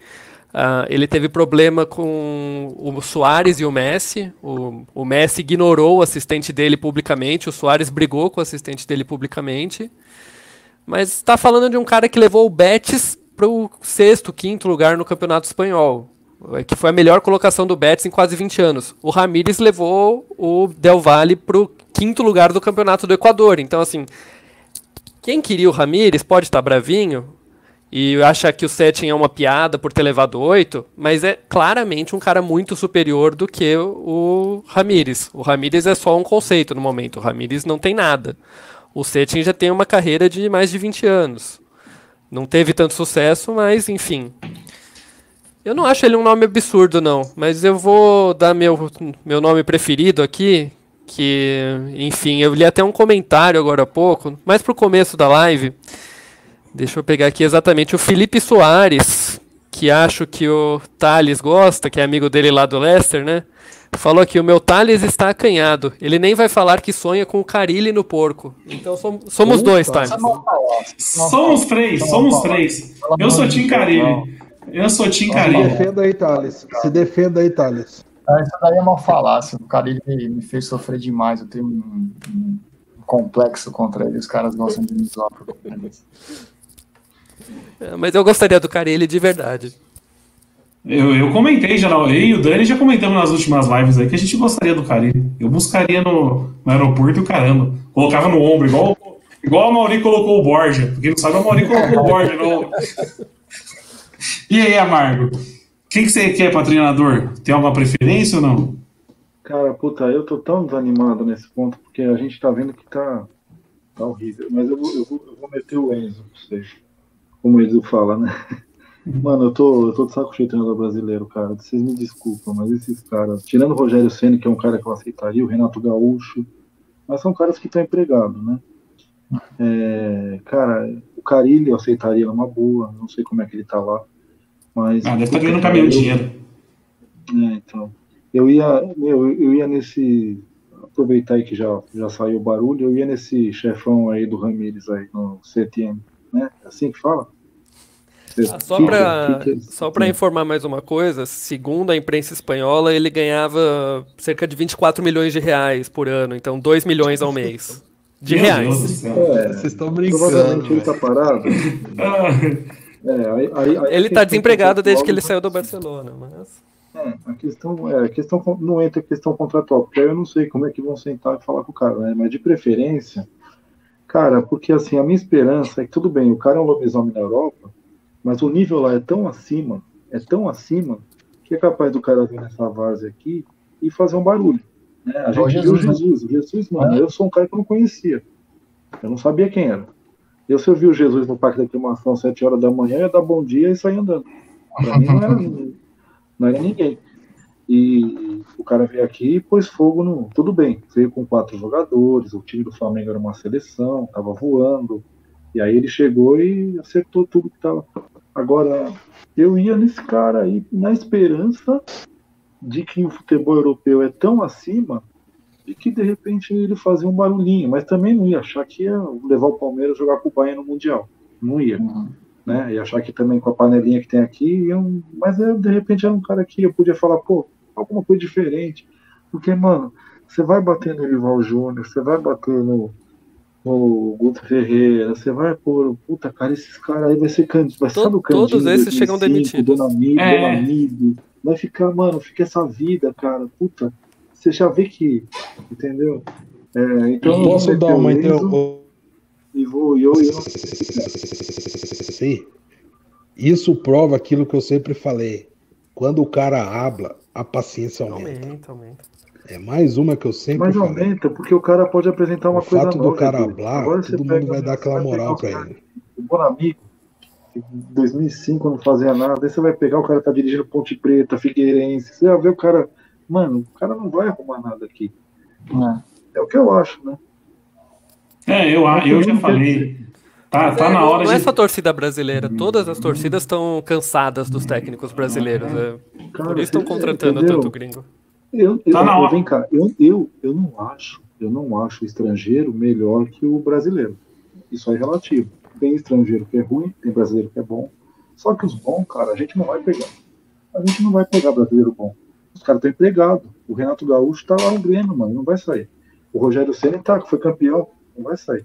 Uh, ele teve problema com o Soares e o Messi. O, o Messi ignorou o assistente dele publicamente. O Soares brigou com o assistente dele publicamente. Mas está falando de um cara que levou o Betis para o sexto, quinto lugar no Campeonato Espanhol. Que foi a melhor colocação do Betis em quase 20 anos. O Ramírez levou o Del Valle para o quinto lugar do Campeonato do Equador. Então, assim, quem queria o Ramírez pode estar bravinho, e acha que o Setting é uma piada por ter levado oito, mas é claramente um cara muito superior do que o Ramires. O Ramires é só um conceito no momento, o Ramires não tem nada. O Setting já tem uma carreira de mais de 20 anos. Não teve tanto sucesso, mas enfim. Eu não acho ele um nome absurdo, não, mas eu vou dar meu, meu nome preferido aqui, que, enfim, eu li até um comentário agora há pouco, mais pro começo da live, Deixa eu pegar aqui exatamente o Felipe Soares, que acho que o Thales gosta, que é amigo dele lá do Leicester, né? Falou que o meu Thales está acanhado. Ele nem vai falar que sonha com o Carilli no porco. Então somos, somos dois, Thales.
Somos três, somos três. Eu sou Tim Carilli. Eu sou Tim Carilli.
Se defenda aí, Thales. Se defenda aí, Thales.
Ah, isso daí é uma falácia. O Carilli me fez sofrer demais. Eu tenho um, um complexo contra ele. Os caras gostam de me zoar por
é, mas eu gostaria do Carelli de verdade.
Eu, eu comentei já, eu e o Dani já comentamos nas últimas lives aí que a gente gostaria do Carelli. Eu buscaria no, no aeroporto e caramba. Colocava no ombro, igual, igual a Mauri colocou o Borja. Porque não sabe, a Mauri colocou o Borja no E aí, Amargo? Quem que você quer para treinador? Tem alguma preferência ou não?
Cara, puta, eu tô tão desanimado nesse ponto, porque a gente tá vendo que tá, tá horrível. Mas eu vou, eu vou, eu vou meter o Enzo vocês como o Edu fala, né? Mano, eu tô, eu tô de saco cheio treinador brasileiro, cara. Vocês me desculpam, mas esses caras, tirando o Rogério Senna, que é um cara que eu aceitaria, o Renato Gaúcho, mas são caras que estão empregados, né? É, cara, o Carilli eu aceitaria numa boa, não sei como é que ele tá lá. Mas.
Ah, deve estar tá ganhando caminhão de dinheiro.
É, então. Eu ia, meu, eu ia nesse. Aproveitar aí que já, já saiu o barulho, eu ia nesse chefão aí do Ramires aí, no CTM, né? É assim que fala?
Ah, só para só para informar mais uma coisa, segundo a imprensa espanhola, ele ganhava cerca de 24 milhões de reais por ano, então 2 milhões ao mês. De Meu reais.
É, Vocês estão brincando.
Provavelmente ele tá parado.
é, aí, aí, aí ele tá desempregado desde que ele saiu do Barcelona, mas.
É, a questão, é, a questão não entra a questão contratual, porque eu não sei como é que vão sentar e falar com o cara, né? Mas de preferência, cara, porque assim, a minha esperança é que tudo bem, o cara é um lobisomem na Europa, mas o nível lá é tão acima, é tão acima, que é capaz do cara vir nessa várzea aqui e fazer um barulho. Né? A gente Jesus, viu Jesus. Né? Jesus, mano, é. eu sou um cara que eu não conhecia. Eu não sabia quem era. Eu, se eu vi o Jesus no Parque da Aclimação às 7 horas da manhã, ia dar bom dia e sair andando. Pra mim não era. não era ninguém. E o cara veio aqui e pôs fogo no. Tudo bem, veio com quatro jogadores, o time do Flamengo era uma seleção, tava voando. E aí ele chegou e acertou tudo que tava. Agora, eu ia nesse cara aí na esperança de que o futebol europeu é tão acima de que de repente ele fazia um barulhinho, mas também não ia achar que ia levar o Palmeiras a jogar com o Bahia no Mundial. Não ia. Uhum. Né? E achar que também com a panelinha que tem aqui, iam... mas eu, de repente era um cara que eu podia falar, pô, alguma coisa diferente. Porque, mano, você vai bater no Rival Júnior, você vai bater no, no Guto Ferreira, você vai pôr, puta, cara, esses caras aí vai ser candidato, vai
ser
o
Todos esses chegam demitidos.
Dona Amigo, é. Dona Amigo, vai ficar, mano, fica essa vida, cara, puta, você já vê que, entendeu? É, então,
posso dar uma então
e vou eu e eu.
Sim. Isso prova aquilo que eu sempre falei. Quando o cara habla, a paciência aumenta. Aumenta, aumenta. É mais uma que eu sempre
Mas falei. aumenta, porque o cara pode apresentar uma
o
coisa
nova. O fato do cara hablar, Agora todo mundo vai dar aquela moral pra ele.
O Bonamigo, em 2005 não fazia nada, aí você vai pegar o cara tá dirigindo Ponte Preta, Figueirense, você vai ver o cara mano, o cara não vai arrumar nada aqui. É, é o que eu acho, né?
É, eu, eu já falei. Tá, tá na hora
não
de...
é só a torcida brasileira, todas as torcidas estão cansadas dos técnicos brasileiros. É. Cara, Por isso estão contratando entendeu? tanto gringo.
Eu, eu, tá na hora. Vem cá, eu, eu, eu não acho, eu não acho o estrangeiro melhor que o brasileiro. Isso é relativo. Tem estrangeiro que é ruim, tem brasileiro que é bom. Só que os bons, cara, a gente não vai pegar. A gente não vai pegar brasileiro bom. Os caras estão empregados. O Renato Gaúcho tá lá no Grêmio, mano, não vai sair. O Rogério Senna tá, que foi campeão, não vai sair.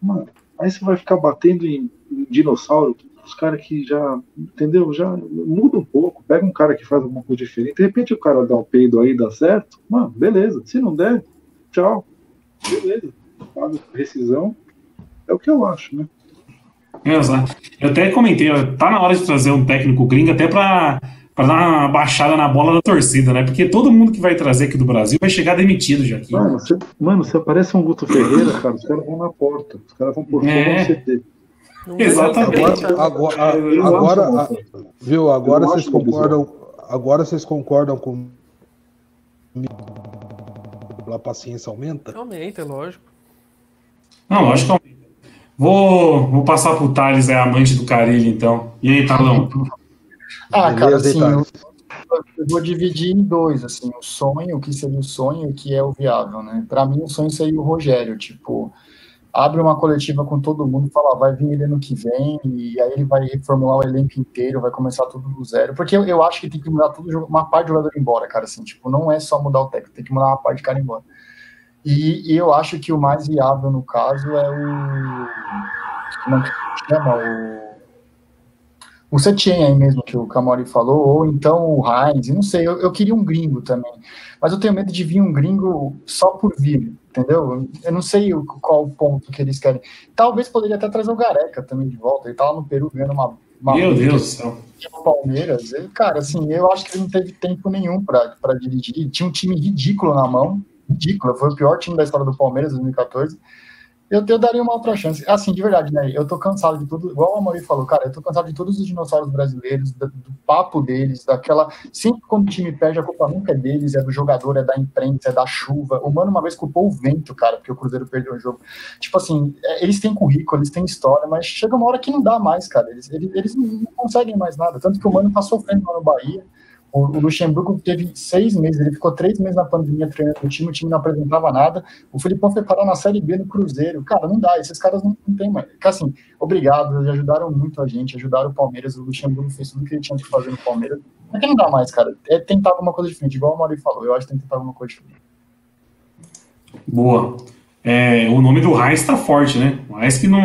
Mano, aí você vai ficar batendo em, em dinossauro, os caras que já, entendeu? Já muda um pouco. Pega um cara que faz alguma coisa diferente. De repente o cara dá um peido aí, dá certo. Mano, beleza. Se não der, tchau. Beleza. Paga rescisão. É o que eu acho, né?
Exato. Eu até comentei, tá na hora de trazer um técnico gringo até para para dar uma baixada na bola da torcida, né? Porque todo mundo que vai trazer aqui do Brasil vai chegar demitido já aqui.
Mano, você, mano, você aparece um Guto Ferreira, cara, os caras vão na porta. Os caras vão por é. CT.
Exatamente.
Agora, agora, agora viu? Agora vocês concordam. Agora vocês concordam com a paciência aumenta?
Aumenta, é lógico.
Não, lógico que aumenta. Vou, vou passar pro Thales, é amante do Carilho, então. E aí, Talão?
Ah, cara, assim, eu, eu, vou dividir em dois, assim, o sonho, o que seria o sonho e o que é o viável, né? Para mim, o sonho seria o Rogério, tipo, abre uma coletiva com todo mundo, fala, vai vir ele ano que vem, e aí ele vai reformular o elenco inteiro, vai começar tudo do zero, porque eu, eu acho que tem que mudar tudo, uma parte do jogador embora, cara, assim, tipo, não é só mudar o técnico, tem que mudar uma parte de cara embora. E, e eu acho que o mais viável, no caso, é o... como é que chama? O o Setien aí mesmo que o Camori falou, ou então o Heinz, não sei, eu, eu, queria um gringo também, mas eu tenho medo de vir um gringo só por vir, entendeu? Eu não sei qual o ponto que eles querem. Talvez poderia até trazer o Gareca também de volta, ele tava no Peru ganhando uma. uma
Meu Deus do céu.
Palmeiras, ele, cara, assim, eu acho que ele não teve tempo nenhum para dirigir, tinha um time ridículo na mão, ridículo, foi o pior time da história do Palmeiras em 2014 eu, eu daria uma outra chance. Assim, de verdade, né? Eu tô cansado de tudo, igual o Amori falou, cara, eu tô cansado de todos os dinossauros brasileiros, do, do, papo deles, daquela. Sempre quando o time perde, a culpa nunca é deles, é do jogador, é da imprensa, é da chuva. O Mano uma vez culpou o vento, cara, porque o Cruzeiro perdeu o jogo. Tipo assim, é, eles têm currículo, eles têm história, mas chega uma hora que não dá mais, cara. Eles, eles, eles não conseguem mais nada. Tanto que o Mano tá sofrendo lá no Bahia. O, o Luxemburgo teve seis meses, ele ficou três meses na pandemia treinando o time, o time não apresentava nada. O Filipão foi parar na Série B no Cruzeiro. Cara, não dá, esses caras não, não tem mais. Assim, obrigado, eles ajudaram muito a gente, ajudaram o Palmeiras. O Luxemburgo fez tudo que ele tinha que fazer no Palmeiras. Mas não dá mais, cara. É tentar alguma coisa diferente, igual o Mauri falou. Eu acho que tem que tentar alguma coisa diferente.
Boa. É, o nome do Reis tá forte, né? Mas que não,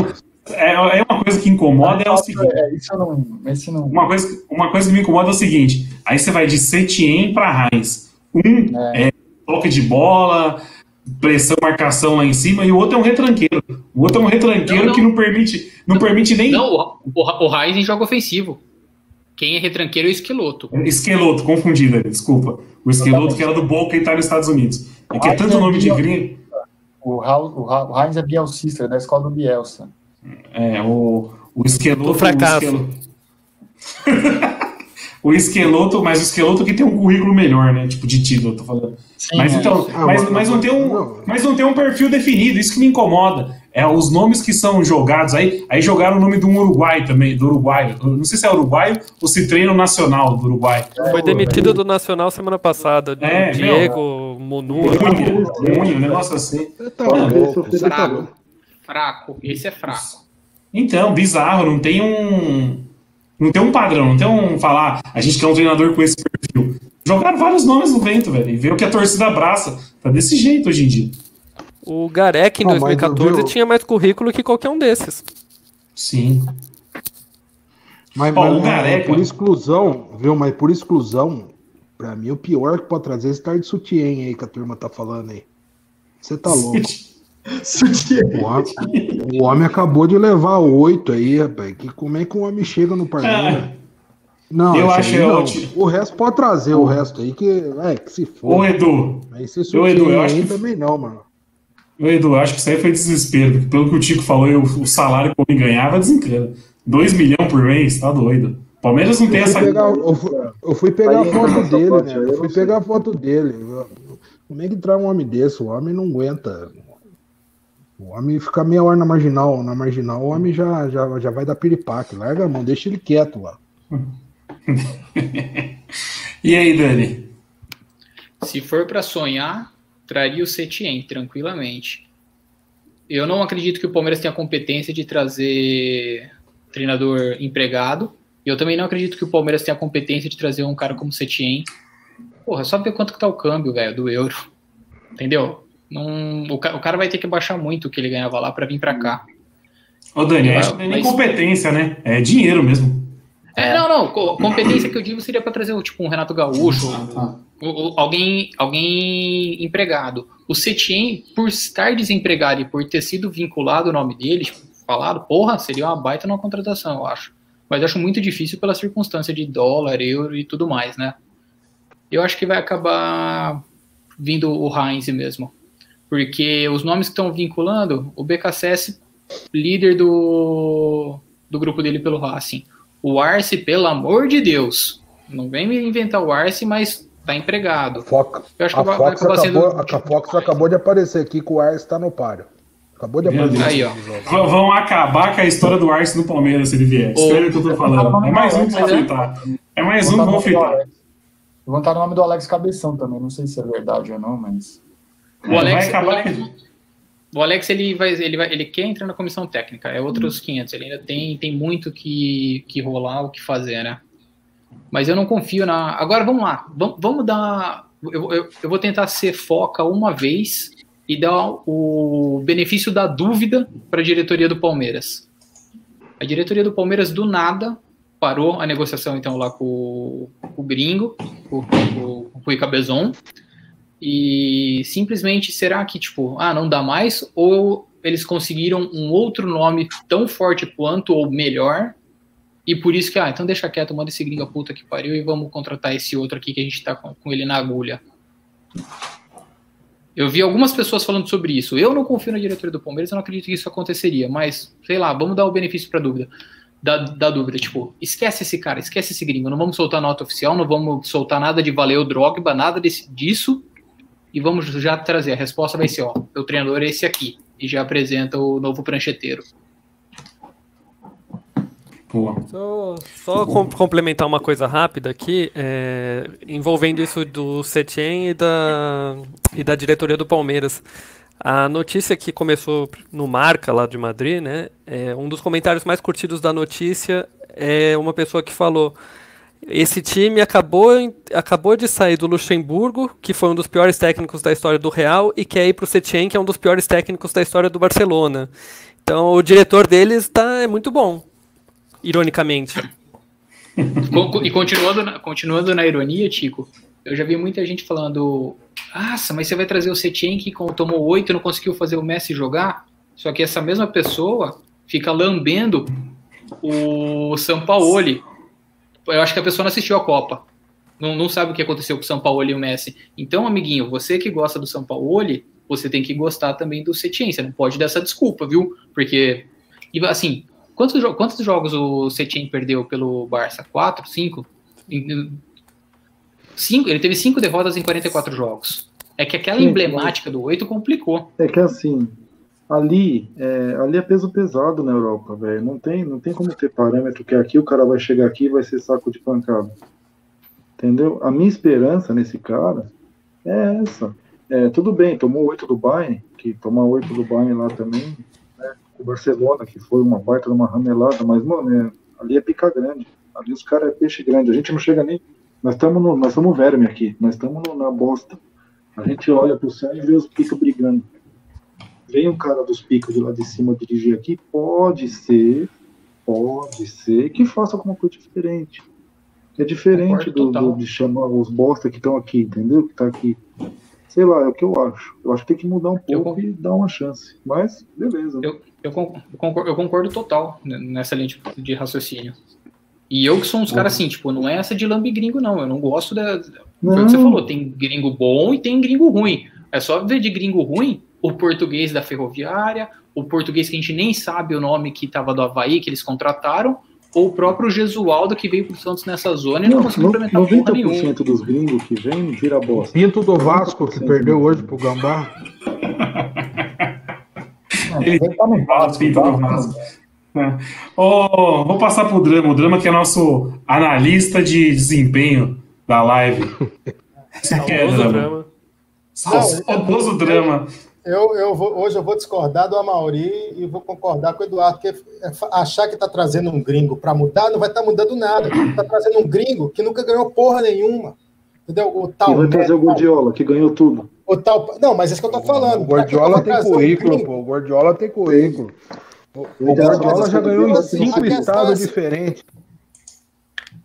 é, é uma coisa que incomoda é o seguinte. É,
isso não, esse não...
Uma, coisa, uma coisa que me incomoda é o seguinte: aí você vai de Setien para Heinz. Um é. é toque de bola, pressão, marcação lá em cima, e o outro é um retranqueiro. O outro é um retranqueiro não, não. que não permite, não, não, permite nem.
Não, o, o, o Heinz joga ofensivo. Quem é retranqueiro é o Esqueloto.
Esqueloto, confundida, desculpa. O Esqueloto que era do Boca e tá nos Estados Unidos. É que é tanto nome de gringo.
O, o, Heinz é Bielcista, da escola do Bielsa.
É, o, o esqueloto. O
fracasso.
O, o esqueloto, mas o esqueloto que tem um currículo melhor, né? Tipo, de título, eu tô falando.
Sim,
mas
é,
então,
sim.
mas, mas não tem um, mas não tem um perfil definido, isso que me incomoda. É os nomes que são jogados aí, aí jogaram o nome de um Uruguai também, do Uruguai. Não sei se é uruguaio ou se treino nacional do Uruguai.
Foi demitido do Nacional semana passada.
É,
Diego, Monu.
Um negócio assim.
Tá tá
Fraco. Esse é fraco.
Então, bizarro, não tem um. Não tem um padrão, não tem um falar, a gente quer um treinador com esse perfil. Jogaram vários nomes no vento, velho, e ver o que a torcida abraça. Tá desse jeito hoje em dia.
O Garek em
Não, mas
2014
viu-
tinha mais currículo que qualquer um desses.
Sim.
Mas,
Ó,
mas, por exclusão, viu? Mas por exclusão, pra mim o pior que pode trazer é esse cara de sutiã aí que a turma tá falando aí. Você tá louco. O homem, o homem acabou de levar oito aí, rapaz. Que, como é que o homem chega no partido?
Ah,
Não,
eu acho é
não.
ótimo.
O resto pode trazer, o resto aí que, é, que se
Ô,
for.
Edu,
Mas
Ô,
sutiã
Edu, eu acho
aí
que-
também não, mano.
ô, Edu, eu acho que isso aí foi desespero. porque Pelo que o Tico falou, eu- o salário que o homem ganhava desencana. 2 milhões por mês, tá doido. Palmeiras não tem
Eu
essa.
fui pegar, eu fui, eu fui pegar a
Aí,
foto
essa
dele,
foto
né?
eu
fui pegar a foto dele. Como é que traz um homem desse? O homem não aguenta. O homem fica meia hora na marginal, na marginal, o homem já, já, já vai dar piripaque. Larga a mão, deixa ele quieto lá.
E aí, Dani?
Se for pra sonhar, traria o Setien tranquilamente. Eu não acredito que o Palmeiras tenha competência de trazer treinador empregado. E eu também não acredito que o Palmeiras tenha competência de trazer um cara como Setien. Porra, só ver quanto que tá o câmbio, velho, do euro. Entendeu? Não, o, ca- o cara vai ter que baixar muito o que ele ganhava lá pra vir pra cá.
Ô, Dani,
Ah,
acho que não é nem
mas-
competência, né? É dinheiro mesmo.
É, não, não. co- Competência que eu digo seria pra trazer tipo um Renato Gaúcho,
tá.
o- o- alguém, alguém empregado. O Setien, por estar desempregado e por ter sido vinculado o nome dele, tipo, falado, porra, seria uma baita numa contratação, eu acho. Mas eu acho muito difícil pela circunstância de dólar, euro e tudo mais, né? Eu acho que vai acabar vindo o Heinz mesmo. Porque os nomes que estão vinculando, o BKSS, líder do, do grupo dele pelo Racing. O Arce, pelo amor de Deus, não vem me inventar o Arce, mas tá empregado.
Foca.
Eu acho que
A
vai, vai
Fox,
acabar
acabou,
sendo.
a Fox acabou de aparecer aqui que o Ars está no páreo. Acabou de aparecer.
Aí.
V- Vão acabar com a história do Arce no Palmeiras se ele vier. Escreve o que eu tô falando. É mais um que vai fritar. É mais um que vão fritar.
Levantaram o nome do Alex Cabeção também, não sei se é verdade ou não, mas.
O Alex, o Alex, o Alex, ele, vai, ele, vai, ele quer entrar na comissão técnica, é outros 500. Ele ainda tem, tem muito que, que rolar, o que fazer, né? Mas eu não confio na. Agora vamos lá, vamos, vamos dar. Eu, eu, eu vou tentar ser foca uma vez e dar o benefício da dúvida para a diretoria do Palmeiras. A diretoria do Palmeiras, do nada, parou a negociação então lá com, o- com o gringo, com, com o Rui Cabezon, e simplesmente será que, tipo, ah, não dá mais? Ou eles conseguiram um outro nome tão forte quanto ou melhor? E por isso que, ah, então deixa quieto, manda esse gringa puta que pariu e vamos contratar esse outro aqui que a gente tá com, com ele na agulha. Eu vi algumas pessoas falando sobre isso. Eu não confio na diretoria do Palmeiras, eu não acredito que isso aconteceria, mas, sei lá, vamos dar o benefício pra dúvida. Da, da dúvida, tipo, esquece esse cara, esquece esse gringo, não vamos soltar nota oficial, não vamos soltar nada de valeu Drogba, nada desse, disso, e vamos já trazer. A resposta vai ser, ó, o treinador é esse aqui. E já apresenta o novo prancheteiro.
Só, só com- complementar uma coisa rápida aqui, é, envolvendo isso do Setien e da, e da diretoria do Palmeiras. A notícia que começou no Marca, lá de Madrid, né? É, um dos comentários mais curtidos da notícia é uma pessoa que falou: esse time acabou, acabou de sair do Luxemburgo, que foi um dos piores técnicos da história do Real, e quer ir para o Setien, que é um dos piores técnicos da história do Barcelona. Então o diretor deles tá, é muito bom, ironicamente.
E continuando na, continuando na ironia, Tico, eu já vi muita gente falando: Nossa, mas você vai trazer o Setien que tomou oito e não conseguiu fazer o Messi jogar? Só que essa mesma pessoa fica lambendo o Sampaoli. Eu acho que a pessoa não assistiu a Copa. Não, não sabe o que aconteceu com o Sampaoli e o Messi. Então, amiguinho, você que gosta do Sampaoli, você tem que gostar também do Setien. Você não pode dar essa desculpa, viu? Porque, e, assim, quantos, quantos jogos o Setien perdeu pelo Barça? Quatro? Cinco? Cinco, ele teve cinco derrotas em 44 jogos. É que aquela emblemática do 8 complicou.
É que assim, ali é, ali é peso pesado na Europa, velho. Não tem, não tem como ter parâmetro que aqui o cara vai chegar aqui e vai ser saco de pancada. Entendeu? A minha esperança nesse cara é essa. É, tudo bem, tomou oito do Bayern, que tomar oito do Bayern lá também, né? O Barcelona, que foi uma baita de uma ramelada, mas, mano, é, ali é pica grande. Ali os caras é peixe grande. A gente não chega nem. Nós estamos nós estamos verme aqui, nós estamos na bosta. A gente olha pro céu e vê os picos brigando. Vem um cara dos picos de lá de cima dirigir aqui, pode ser, pode ser que faça alguma coisa diferente. É diferente do, do, de chamar os bosta que estão aqui, entendeu? Que tá aqui. Sei lá, é o que eu acho. Eu acho que tem que mudar um pouco e dar uma chance. Mas, beleza.
Eu, eu, concordo, eu concordo total nessa linha de, de raciocínio. E eu que sou uns caras assim, tipo, não é essa de lambe gringo, não. Eu não gosto da. Foi o que você falou, tem gringo bom e tem gringo ruim. É só ver de gringo ruim o português da ferroviária, o português que a gente nem sabe o nome que estava do Havaí, que eles contrataram, ou o próprio Gesualdo que veio para o Santos nessa zona e não, não conseguiu implementar
porra nenhuma. dos gringos que vem vira bosta.
Pinto do Vasco, que perdeu hoje pro Gambá.
Ele fala Pinto do Vasco. É. Oh, vou passar pro Drama, o Drama que é nosso analista de desempenho da live. Você quer, Drama? Saudoso Drama.
Eu, eu vou, hoje eu vou discordar do Amauri e vou concordar com o Eduardo, porque achar que está trazendo um gringo para mudar não vai estar tá mudando nada. Está trazendo um gringo que nunca ganhou porra nenhuma. Entendeu? O tal.
E vai trazer o Guardiola, que ganhou tudo.
O tal, não, mas é isso que eu estou falando.
O Guardiola tem currículo, um pô. O Guardiola tem currículo. O Guardiola já ganhou em cinco estados é diferentes.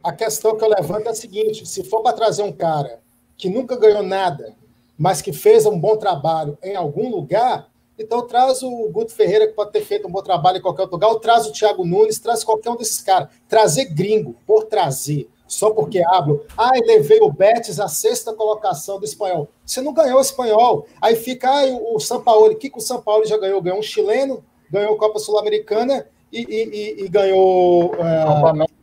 A questão que eu levanto é a seguinte: se for para trazer um cara que nunca ganhou nada mas que fez um bom trabalho em algum lugar, então traz o Guto Ferreira, que pode ter feito um bom trabalho em qualquer outro lugar, ou traz o Thiago Nunes, traz qualquer um desses caras. Trazer gringo, por trazer, só porque hablo. Ah, levei o Betis à sexta colocação do espanhol. Você não ganhou o espanhol. Aí fica ah, o São Paulo. O que, que o São Paulo já ganhou? Ganhou um chileno, ganhou a Copa Sul-Americana e, e, e, e, ganhou é, Copa, América.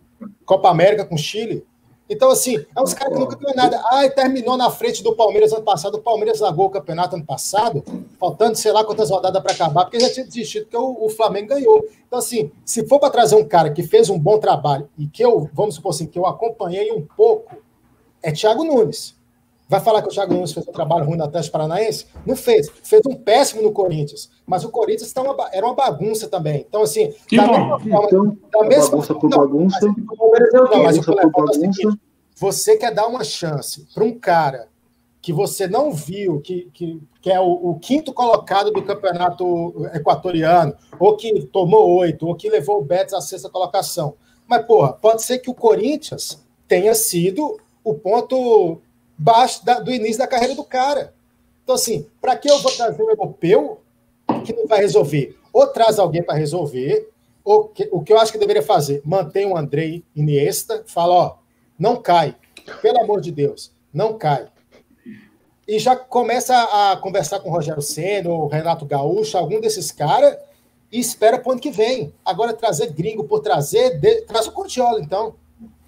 Copa América com Chile. Então, assim, é uns caras que nunca ganhou nada. Ah, terminou na frente do Palmeiras ano passado. O Palmeiras largou o campeonato ano passado, faltando sei lá quantas rodadas para acabar, porque já tinha desistido, porque o, o Flamengo ganhou. Então, assim, se for para trazer um cara que fez um bom trabalho e que eu, vamos supor assim, que eu acompanhei um pouco, é Thiago Nunes. Vai falar que o Thiago Nunes fez um trabalho ruim no Atlético Paranaense? Não fez. Fez um péssimo no Corinthians. Mas o Corinthians tá uma, era uma bagunça também. Então, assim,
que da mesma forma. Então, da mesma bagunça por bagunça. Não,
mas, não, mas o seguinte, você quer dar uma chance para um cara que você não viu, que, que, que é o, o, quinto colocado do campeonato equatoriano, ou que tomou oito, ou que levou o Betis à sexta colocação. Mas, porra, pode ser que o Corinthians tenha sido o ponto baixo da, do início da carreira do cara. Então, assim, para que eu vou trazer um europeu que não vai resolver? Ou traz alguém para resolver, ou que, o que eu acho que deveria fazer, mantém o Andrei Iniesta, fala, ó, não cai. Pelo amor de Deus, não cai. E já começa a conversar com o Rogério Senna, o Renato Gaúcho, algum desses caras, e espera para o ano que vem. Agora, trazer gringo por trazer, de... traz o Cortiola, então.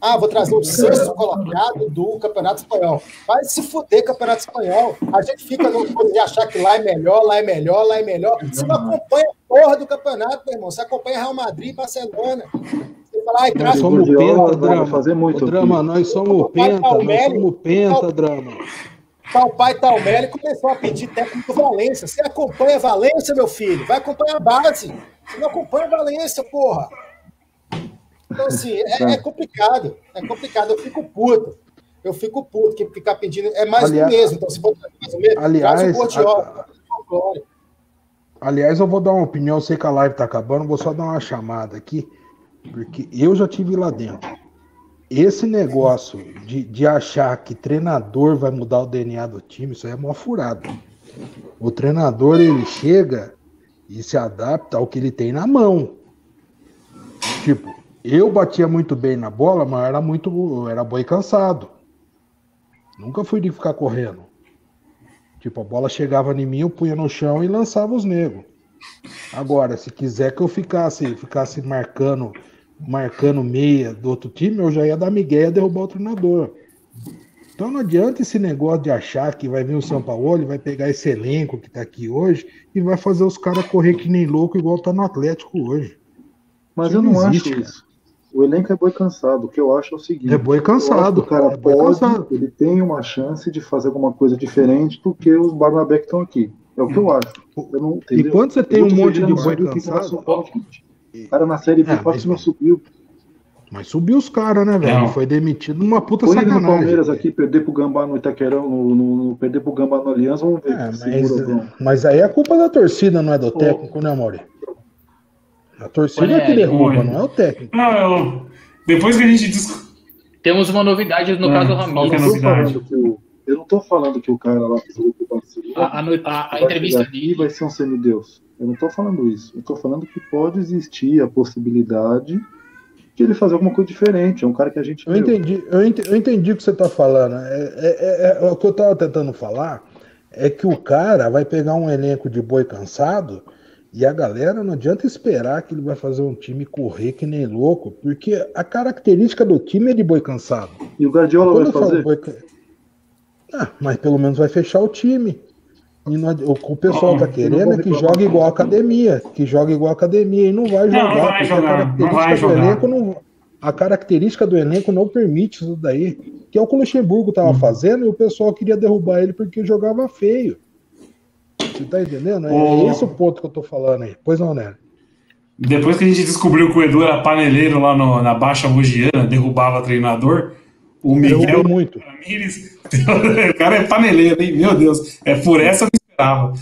Ah, vou trazer o sexto colocado do Campeonato Espanhol. Vai se fuder, Campeonato Espanhol. A gente fica no de achar que lá é melhor, lá é melhor, lá é melhor. Você não acompanha a porra do campeonato, meu irmão. Você acompanha Real Madrid e Barcelona. Você fala, ai,
nós somos penta, drama. Fazer muito drama, nós somos penta, nós somos penta, drama.
Tal pai Talmelli começou a pedir técnico Valência. Você acompanha Valência, meu filho? Vai acompanhar a base. Você não acompanha Valência, porra. Então, assim, é, é, complicado. É complicado. Eu fico puto. Eu fico puto que ficar pedindo. É mais aliás, do mesmo. Então, se for mais do mesmo,
aliás, a, aliás, eu vou dar uma opinião. Eu sei que a live tá acabando. Vou só dar uma chamada aqui. Porque eu já tive lá dentro. Esse negócio de, de achar que treinador vai mudar o DNA do time, isso aí é mó furado. O treinador ele chega e se adapta ao que ele tem na mão. Tipo, eu batia muito bem na bola, mas era muito. Era boi cansado. Nunca fui de ficar correndo. Tipo, a bola chegava em mim, eu punha no chão e lançava os negros. Agora, se quiser que eu ficasse, ficasse marcando marcando meia do outro time, eu já ia dar migué e derrubar o treinador. Então não adianta esse negócio de achar que vai vir o São Paulo, vai pegar esse elenco que tá aqui hoje e vai fazer os caras correr que nem louco igual tá no Atlético hoje.
Mas
Isso
eu não
existe,
acho isso. O elenco é boi cansado. O que eu acho é o seguinte:
É boi cansado.
o cara
é
pode,
cansado.
ele tem uma chance de fazer alguma coisa diferente do que os Barnabé que estão aqui. É o que eu acho. Eu não,
E quando você tem um monte de boi
subir o que que vai
cansado.
O cara na Série B
É,
quase
mas-
não subiu.
mas subiu os caras, né, velho?
Não.
Foi demitido numa puta
ele no
sacanagem.
Palmeiras aqui, perder pro Gambá no Itaquerão, no, no- no- perder pro Gambá no Aliança, vamos ver.
É,
ou não.
mas, mas aí é culpa da torcida, não é do técnico, né, Mauri? A torcida é que derruba, não é o técnico.
Não, eu, depois que a gente discutiu.
Temos uma novidade no
Ah,
caso do
qual que é a
Eu
Ramires.
não tô
novidade?
falando que o- eu não tô falando que o cara lá que jogou pro Barcelona
A, a no- a- entrevista dele.
vai ser um semideus. Eu não tô falando isso. Eu tô falando que pode existir a possibilidade de ele fazer alguma coisa diferente. É um cara que a gente
Eu
viu.
entendi, eu entendi, eu entendi o que você tá falando. É, é- é- é- o que eu tava tentando falar é que o cara vai pegar um elenco de boi cansado e a galera não adianta esperar que ele vai fazer um time correr que nem louco, porque a característica do time é de boi cansado.
E o Guardiola
Quando
vai fazer?
boi Ah, mas pelo menos vai fechar o time. E não adi- o que o pessoal tá querendo é que jogue igual a academia, que jogue igual a academia e não vai jogar,
não vai
porque
jogar,
a
não
característica do elenco não a característica do elenco não permite isso daí, que é o que o Luxemburgo tava fazendo e o pessoal queria derrubar ele porque jogava feio. Você tá entendendo? É
Ô.
esse o ponto que eu tô falando aí. Pois não, né?
Depois que a gente descobriu que o Edu era paneleiro lá no- na Baixa Mogiana, derrubava treinador, o Miguel
muito.
Ramírez. o cara é paneleiro, hein? Meu Deus. É por essa eu esperava.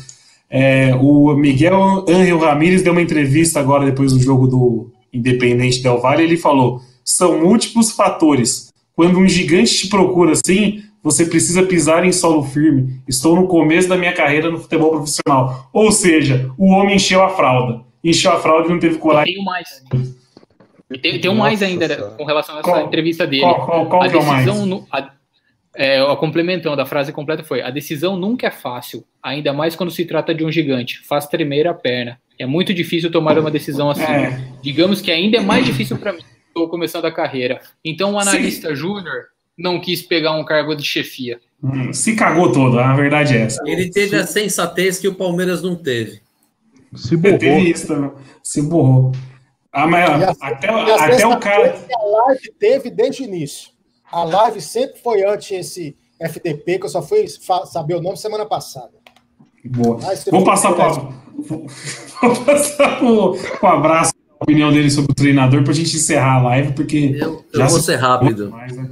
É, o Miguel Angel Ramírez deu uma entrevista agora depois do jogo do Independente Del Valle. Ele falou: são múltiplos fatores. Quando um gigante te procura assim, você precisa pisar em solo firme. Estou no começo da minha carreira no futebol profissional. Ou seja, o homem encheu a fralda. Encheu a fralda e não teve
E
coragem.
tem um mais. E tem, tem um mais ainda
Senhora.
com relação a essa
Qual-
entrevista dele.
Qual, qual, qual
a
que é o mais?
decisão. nu- a, é, a complementando, a frase completa foi: A decisão nunca é fácil, ainda mais quando se trata de um gigante. Faz tremer a perna. É muito difícil tomar uma decisão assim.
É.
Digamos que ainda é mais difícil para mim. Estou começando a carreira. Então o analista júnior não quis pegar um cargo de chefia.
Hum, Se cagou todo, a verdade é essa.
Ele teve a sensatez que o Palmeiras não teve.
Se borrou.
teve isso também. Se borrou. Ah, mas
a-
até,
a
até o cara.
que a live teve desde o início. A live sempre foi antes esse FDP, que eu só fui saber o nome semana passada.
Boa. Vou passar para vou, vou passar pro, pro abraço a opinião dele sobre o treinador para a gente encerrar a live, porque
Eu, eu
Já
vou
se-
ser rápido.
mais, né?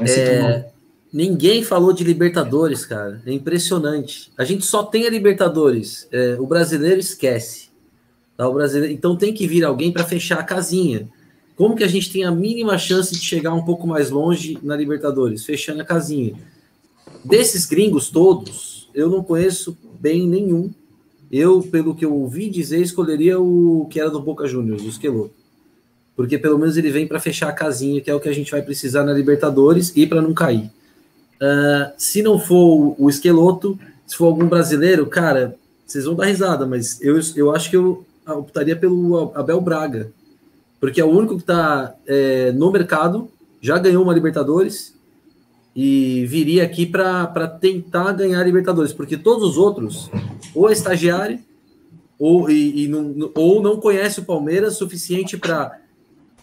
É, ninguém falou de Libertadores, cara. É impressionante. A gente só tem a Libertadores. É, o brasileiro esquece. Tá? O brasileiro... Então tem que vir alguém para fechar a casinha. Como que a gente tem a mínima chance de chegar um pouco mais longe na Libertadores? Fechando a casinha. Desses gringos todos, eu não conheço bem nenhum. Eu, pelo que eu ouvi dizer, escolheria o que era do Boca Juniors, o Esqueloto porque pelo menos ele vem para fechar a casinha, que é o que a gente vai precisar na Libertadores e para não cair. Ah, se não for o Esqueloto, se for algum brasileiro, cara, vocês vão dar risada, mas eu, eu acho que eu optaria pelo Abel Braga, porque é o único que está no mercado, já ganhou uma Libertadores e viria aqui para tentar ganhar a Libertadores, porque todos os outros, ou é estagiário, ou, e, e não, ou não conhece o Palmeiras suficiente para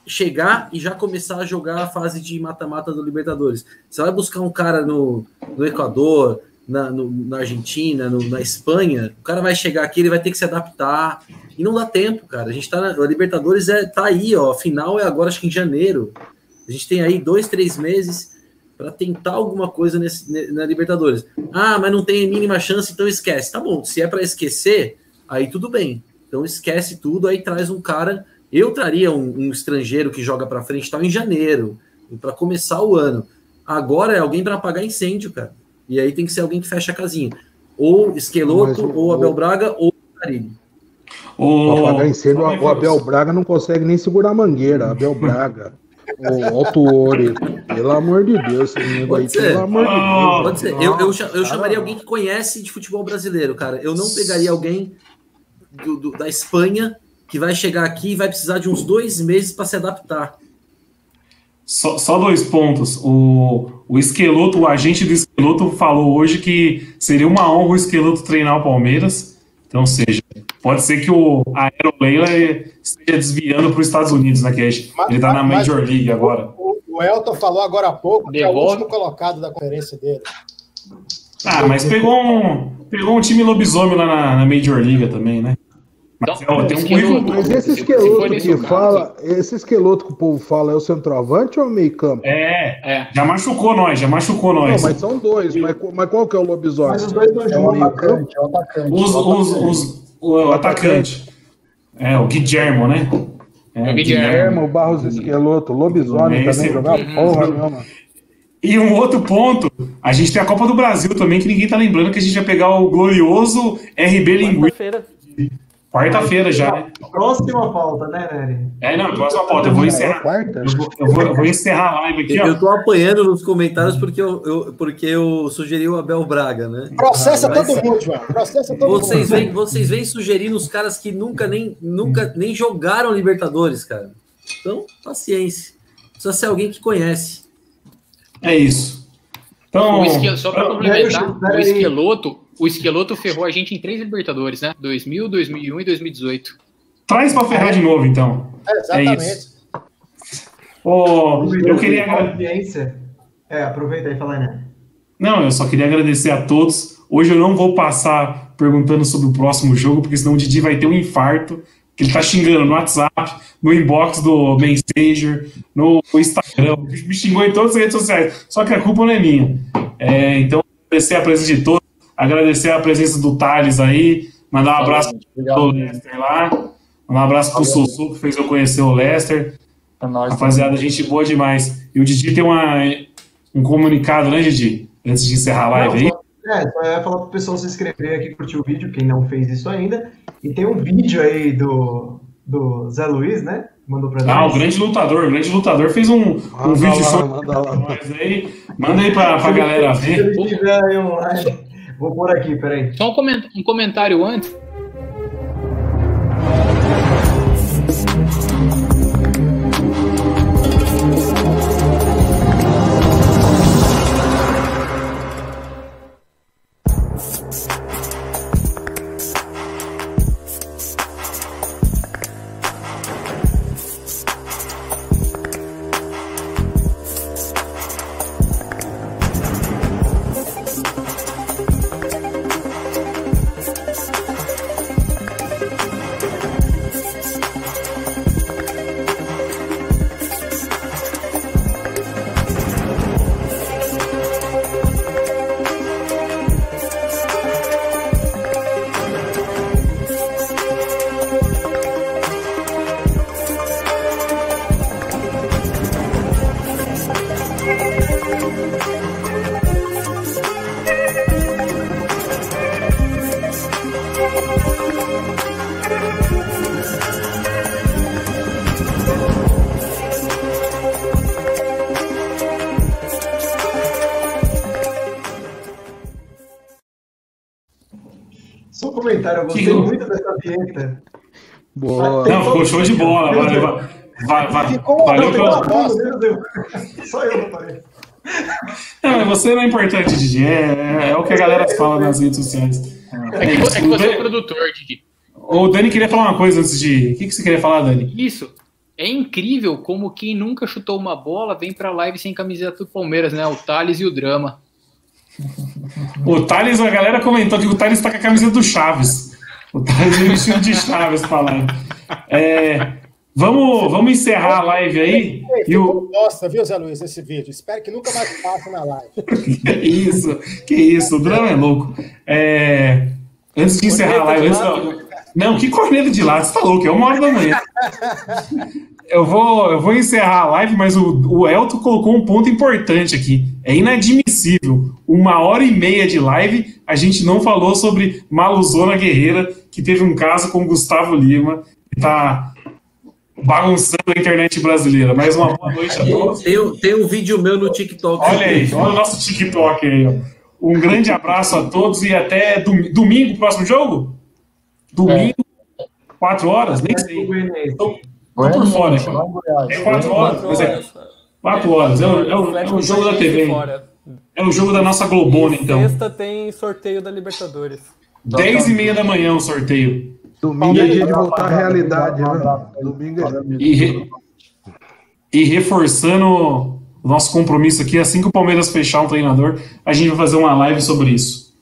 chegar e já começar a jogar a fase de mata-mata do Libertadores. Você vai buscar um cara no, no Equador, na, no, na Argentina, no, na Espanha, o cara vai chegar aqui, ele vai ter que se adaptar. E não dá tempo, cara. A gente tá na a Libertadores é, tá aí, ó. Final é agora, acho que em janeiro. A gente tem aí dois, três meses para tentar alguma coisa nesse, na Libertadores. Ah, mas não tem mínima chance, então esquece. Tá bom, se é para esquecer, aí tudo bem. Então esquece tudo, aí traz um cara. Eu traria um, um estrangeiro que joga para frente tal em janeiro, para começar o ano. Agora é alguém para apagar incêndio, cara. E aí tem que ser alguém que fecha a casinha. Ou Esqueloto,
Mas o-
ou Abel Braga, ou Carilli.
O,
apagar incêndio, o Abel. Braga não consegue nem segurar a mangueira. Abel Braga. O Autuori. Pelo amor de Deus, aí,
ser.
pelo amor de
Ah,
Deus.
Pode ser. Eu, eu, eu chamaria alguém que conhece de futebol brasileiro, cara. Eu não pegaria alguém do- do- da Espanha que vai chegar aqui e vai precisar de uns dois meses para se adaptar.
Só, só, dois pontos. O, o Esqueloto, o agente do Esqueloto, falou hoje que seria uma honra o Esqueloto treinar o Palmeiras. Então, ou seja, pode ser que o Aero Leila esteja desviando para os Estados Unidos, né? Que ele está na Major League agora.
O, o, Elton falou agora há pouco que é o último colocado da conferência dele.
Ah, mas pegou um, pegou um time lobisomem lá na, na Major League também, né?
Mas, então, é, tem um esqueloto, mas esse esqueloto que fala, esse esqueloto que o povo fala é o centroavante ou é o meio campo?
É, é, já machucou nós, já machucou nós.
Não, mas são dois, mas, mas qual que é o lobisomem? Mas
os dois não jogam, é o atacante, é o atacante.
Os, os, os, o atacante. É, o Guillermo, né?
É, o Guilherme, o Barros Esqueloto, lobisomem esse... também, jogar uhum. porra nenhuma.
E um outro ponto, a gente tem a Copa do Brasil também, que ninguém tá lembrando que a gente vai pegar o glorioso RB Linguiça. Quarta-feira já, né?
Próxima pauta, né, Nery?
É, não, próxima pauta. Eu vou encerrar. Quarta? Eu vou, eu vou, eu vou encerrar a live aqui, ó.
Eu tô apanhando nos comentários porque eu, eu, porque eu sugeri o Abel Braga, né?
Processa ah, todo mundo, João. Processa todo
vocês
mundo.
Vêm, vocês vêm sugerindo os caras que nunca nem, nunca nem jogaram Libertadores, cara. Então, paciência. Precisa ser alguém que conhece.
É isso. Então,
o só para complementar, o esqueloto, o esqueloto ferrou a gente em três Libertadores, né? 2000, 2001 e 2018.
Traz para ferrar de novo, então.
É, exatamente. É isso.
Oh, eu queria
audiência. É, aproveita aí e fala, né?
Não, eu só queria agradecer a todos. Hoje eu não vou passar perguntando sobre o próximo jogo, porque senão o Didi vai ter um infarto. Que ele tá xingando no WhatsApp, no inbox do Messenger, no Instagram, me xingou em todas as redes sociais. Só que a culpa não é minha. É, então, agradecer a presença de todos agradecer a presença do Thales aí, mandar um abraço pro Lester lá, mandar um abraço pro Sussu, que fez eu conhecer o Lester. É nóis, Rapaziada, gente boa demais. E o Didi tem uma, um comunicado, né, Didi? Antes de encerrar a live aí.
É, só ia falar para o pessoal se inscrever aqui, curtir o vídeo, quem não fez isso ainda. E tem um vídeo aí do, do Zé Luiz, né?
Mandou pra ah, o grande lutador, o grande lutador fez um, um vídeo lá, sobre manda lá. aí. Manda aí pra, pra galera ver. Se ele tiver aí
online. Vou por aqui, peraí.
Só um comentário antes.
Eu gostei que... muito dessa vinheta.
Boa. Não, ficou show de bola. Valeu, vai, vai, ficou valeu pelo... Só eu não. Não, mas você não é importante, Didi. É, é, o que a galera fala nas redes sociais.
É que, você, é que você é o produtor, Didi.
O Dani queria falar uma coisa antes de. O que, que você queria falar, Dani?
Isso. É incrível como quem nunca chutou uma bola vem pra live sem camiseta do Palmeiras, né? O Thales e o Drama.
O Thales, a galera comentou que o Thales tá com a camisa do Chaves. O Thales é vestido de Chaves falando. É, vamos, vamos encerrar a live aí.
e o... Nossa, viu, Zé Luiz, esse vídeo? Espero que nunca mais passe na live.
que isso, que isso, o drama é louco. É, antes de encerrar a live. Antes, não, que corneta de lá, você tá louco, é uma hora da manhã. eu vou, eu vou encerrar a live, mas o, o Elton colocou um ponto importante aqui. É inadmissível. Uma hora e meia de live, a gente não falou sobre Maluzona Guerreira, que teve um caso com Gustavo Lima, que tá bagunçando a internet brasileira. Mais uma boa noite a todos.
Tem, tem um vídeo meu no TikTok.
Olha aí, olha o nosso TikTok aí. Um grande abraço a todos e até domingo, próximo jogo? Domingo. É. Quatro horas? Nem sei. Tô, tô por fora. É quatro horas, mas é quatro horas. É o, é o, é o jogo da TV. É o jogo da nossa Globona, então.
Sexta tem sorteio da Libertadores.
Dez e meia da manhã o sorteio.
Domingo é dia de voltar à realidade, né? Domingo é...
E, re- e reforçando o nosso compromisso aqui, assim que o Palmeiras fechar um treinador, a gente vai fazer uma live sobre isso.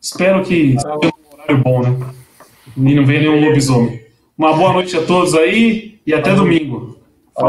Espero que seja um horário bom, né? E não venha nenhum lobisomem. Uma boa noite a todos aí e até domingo.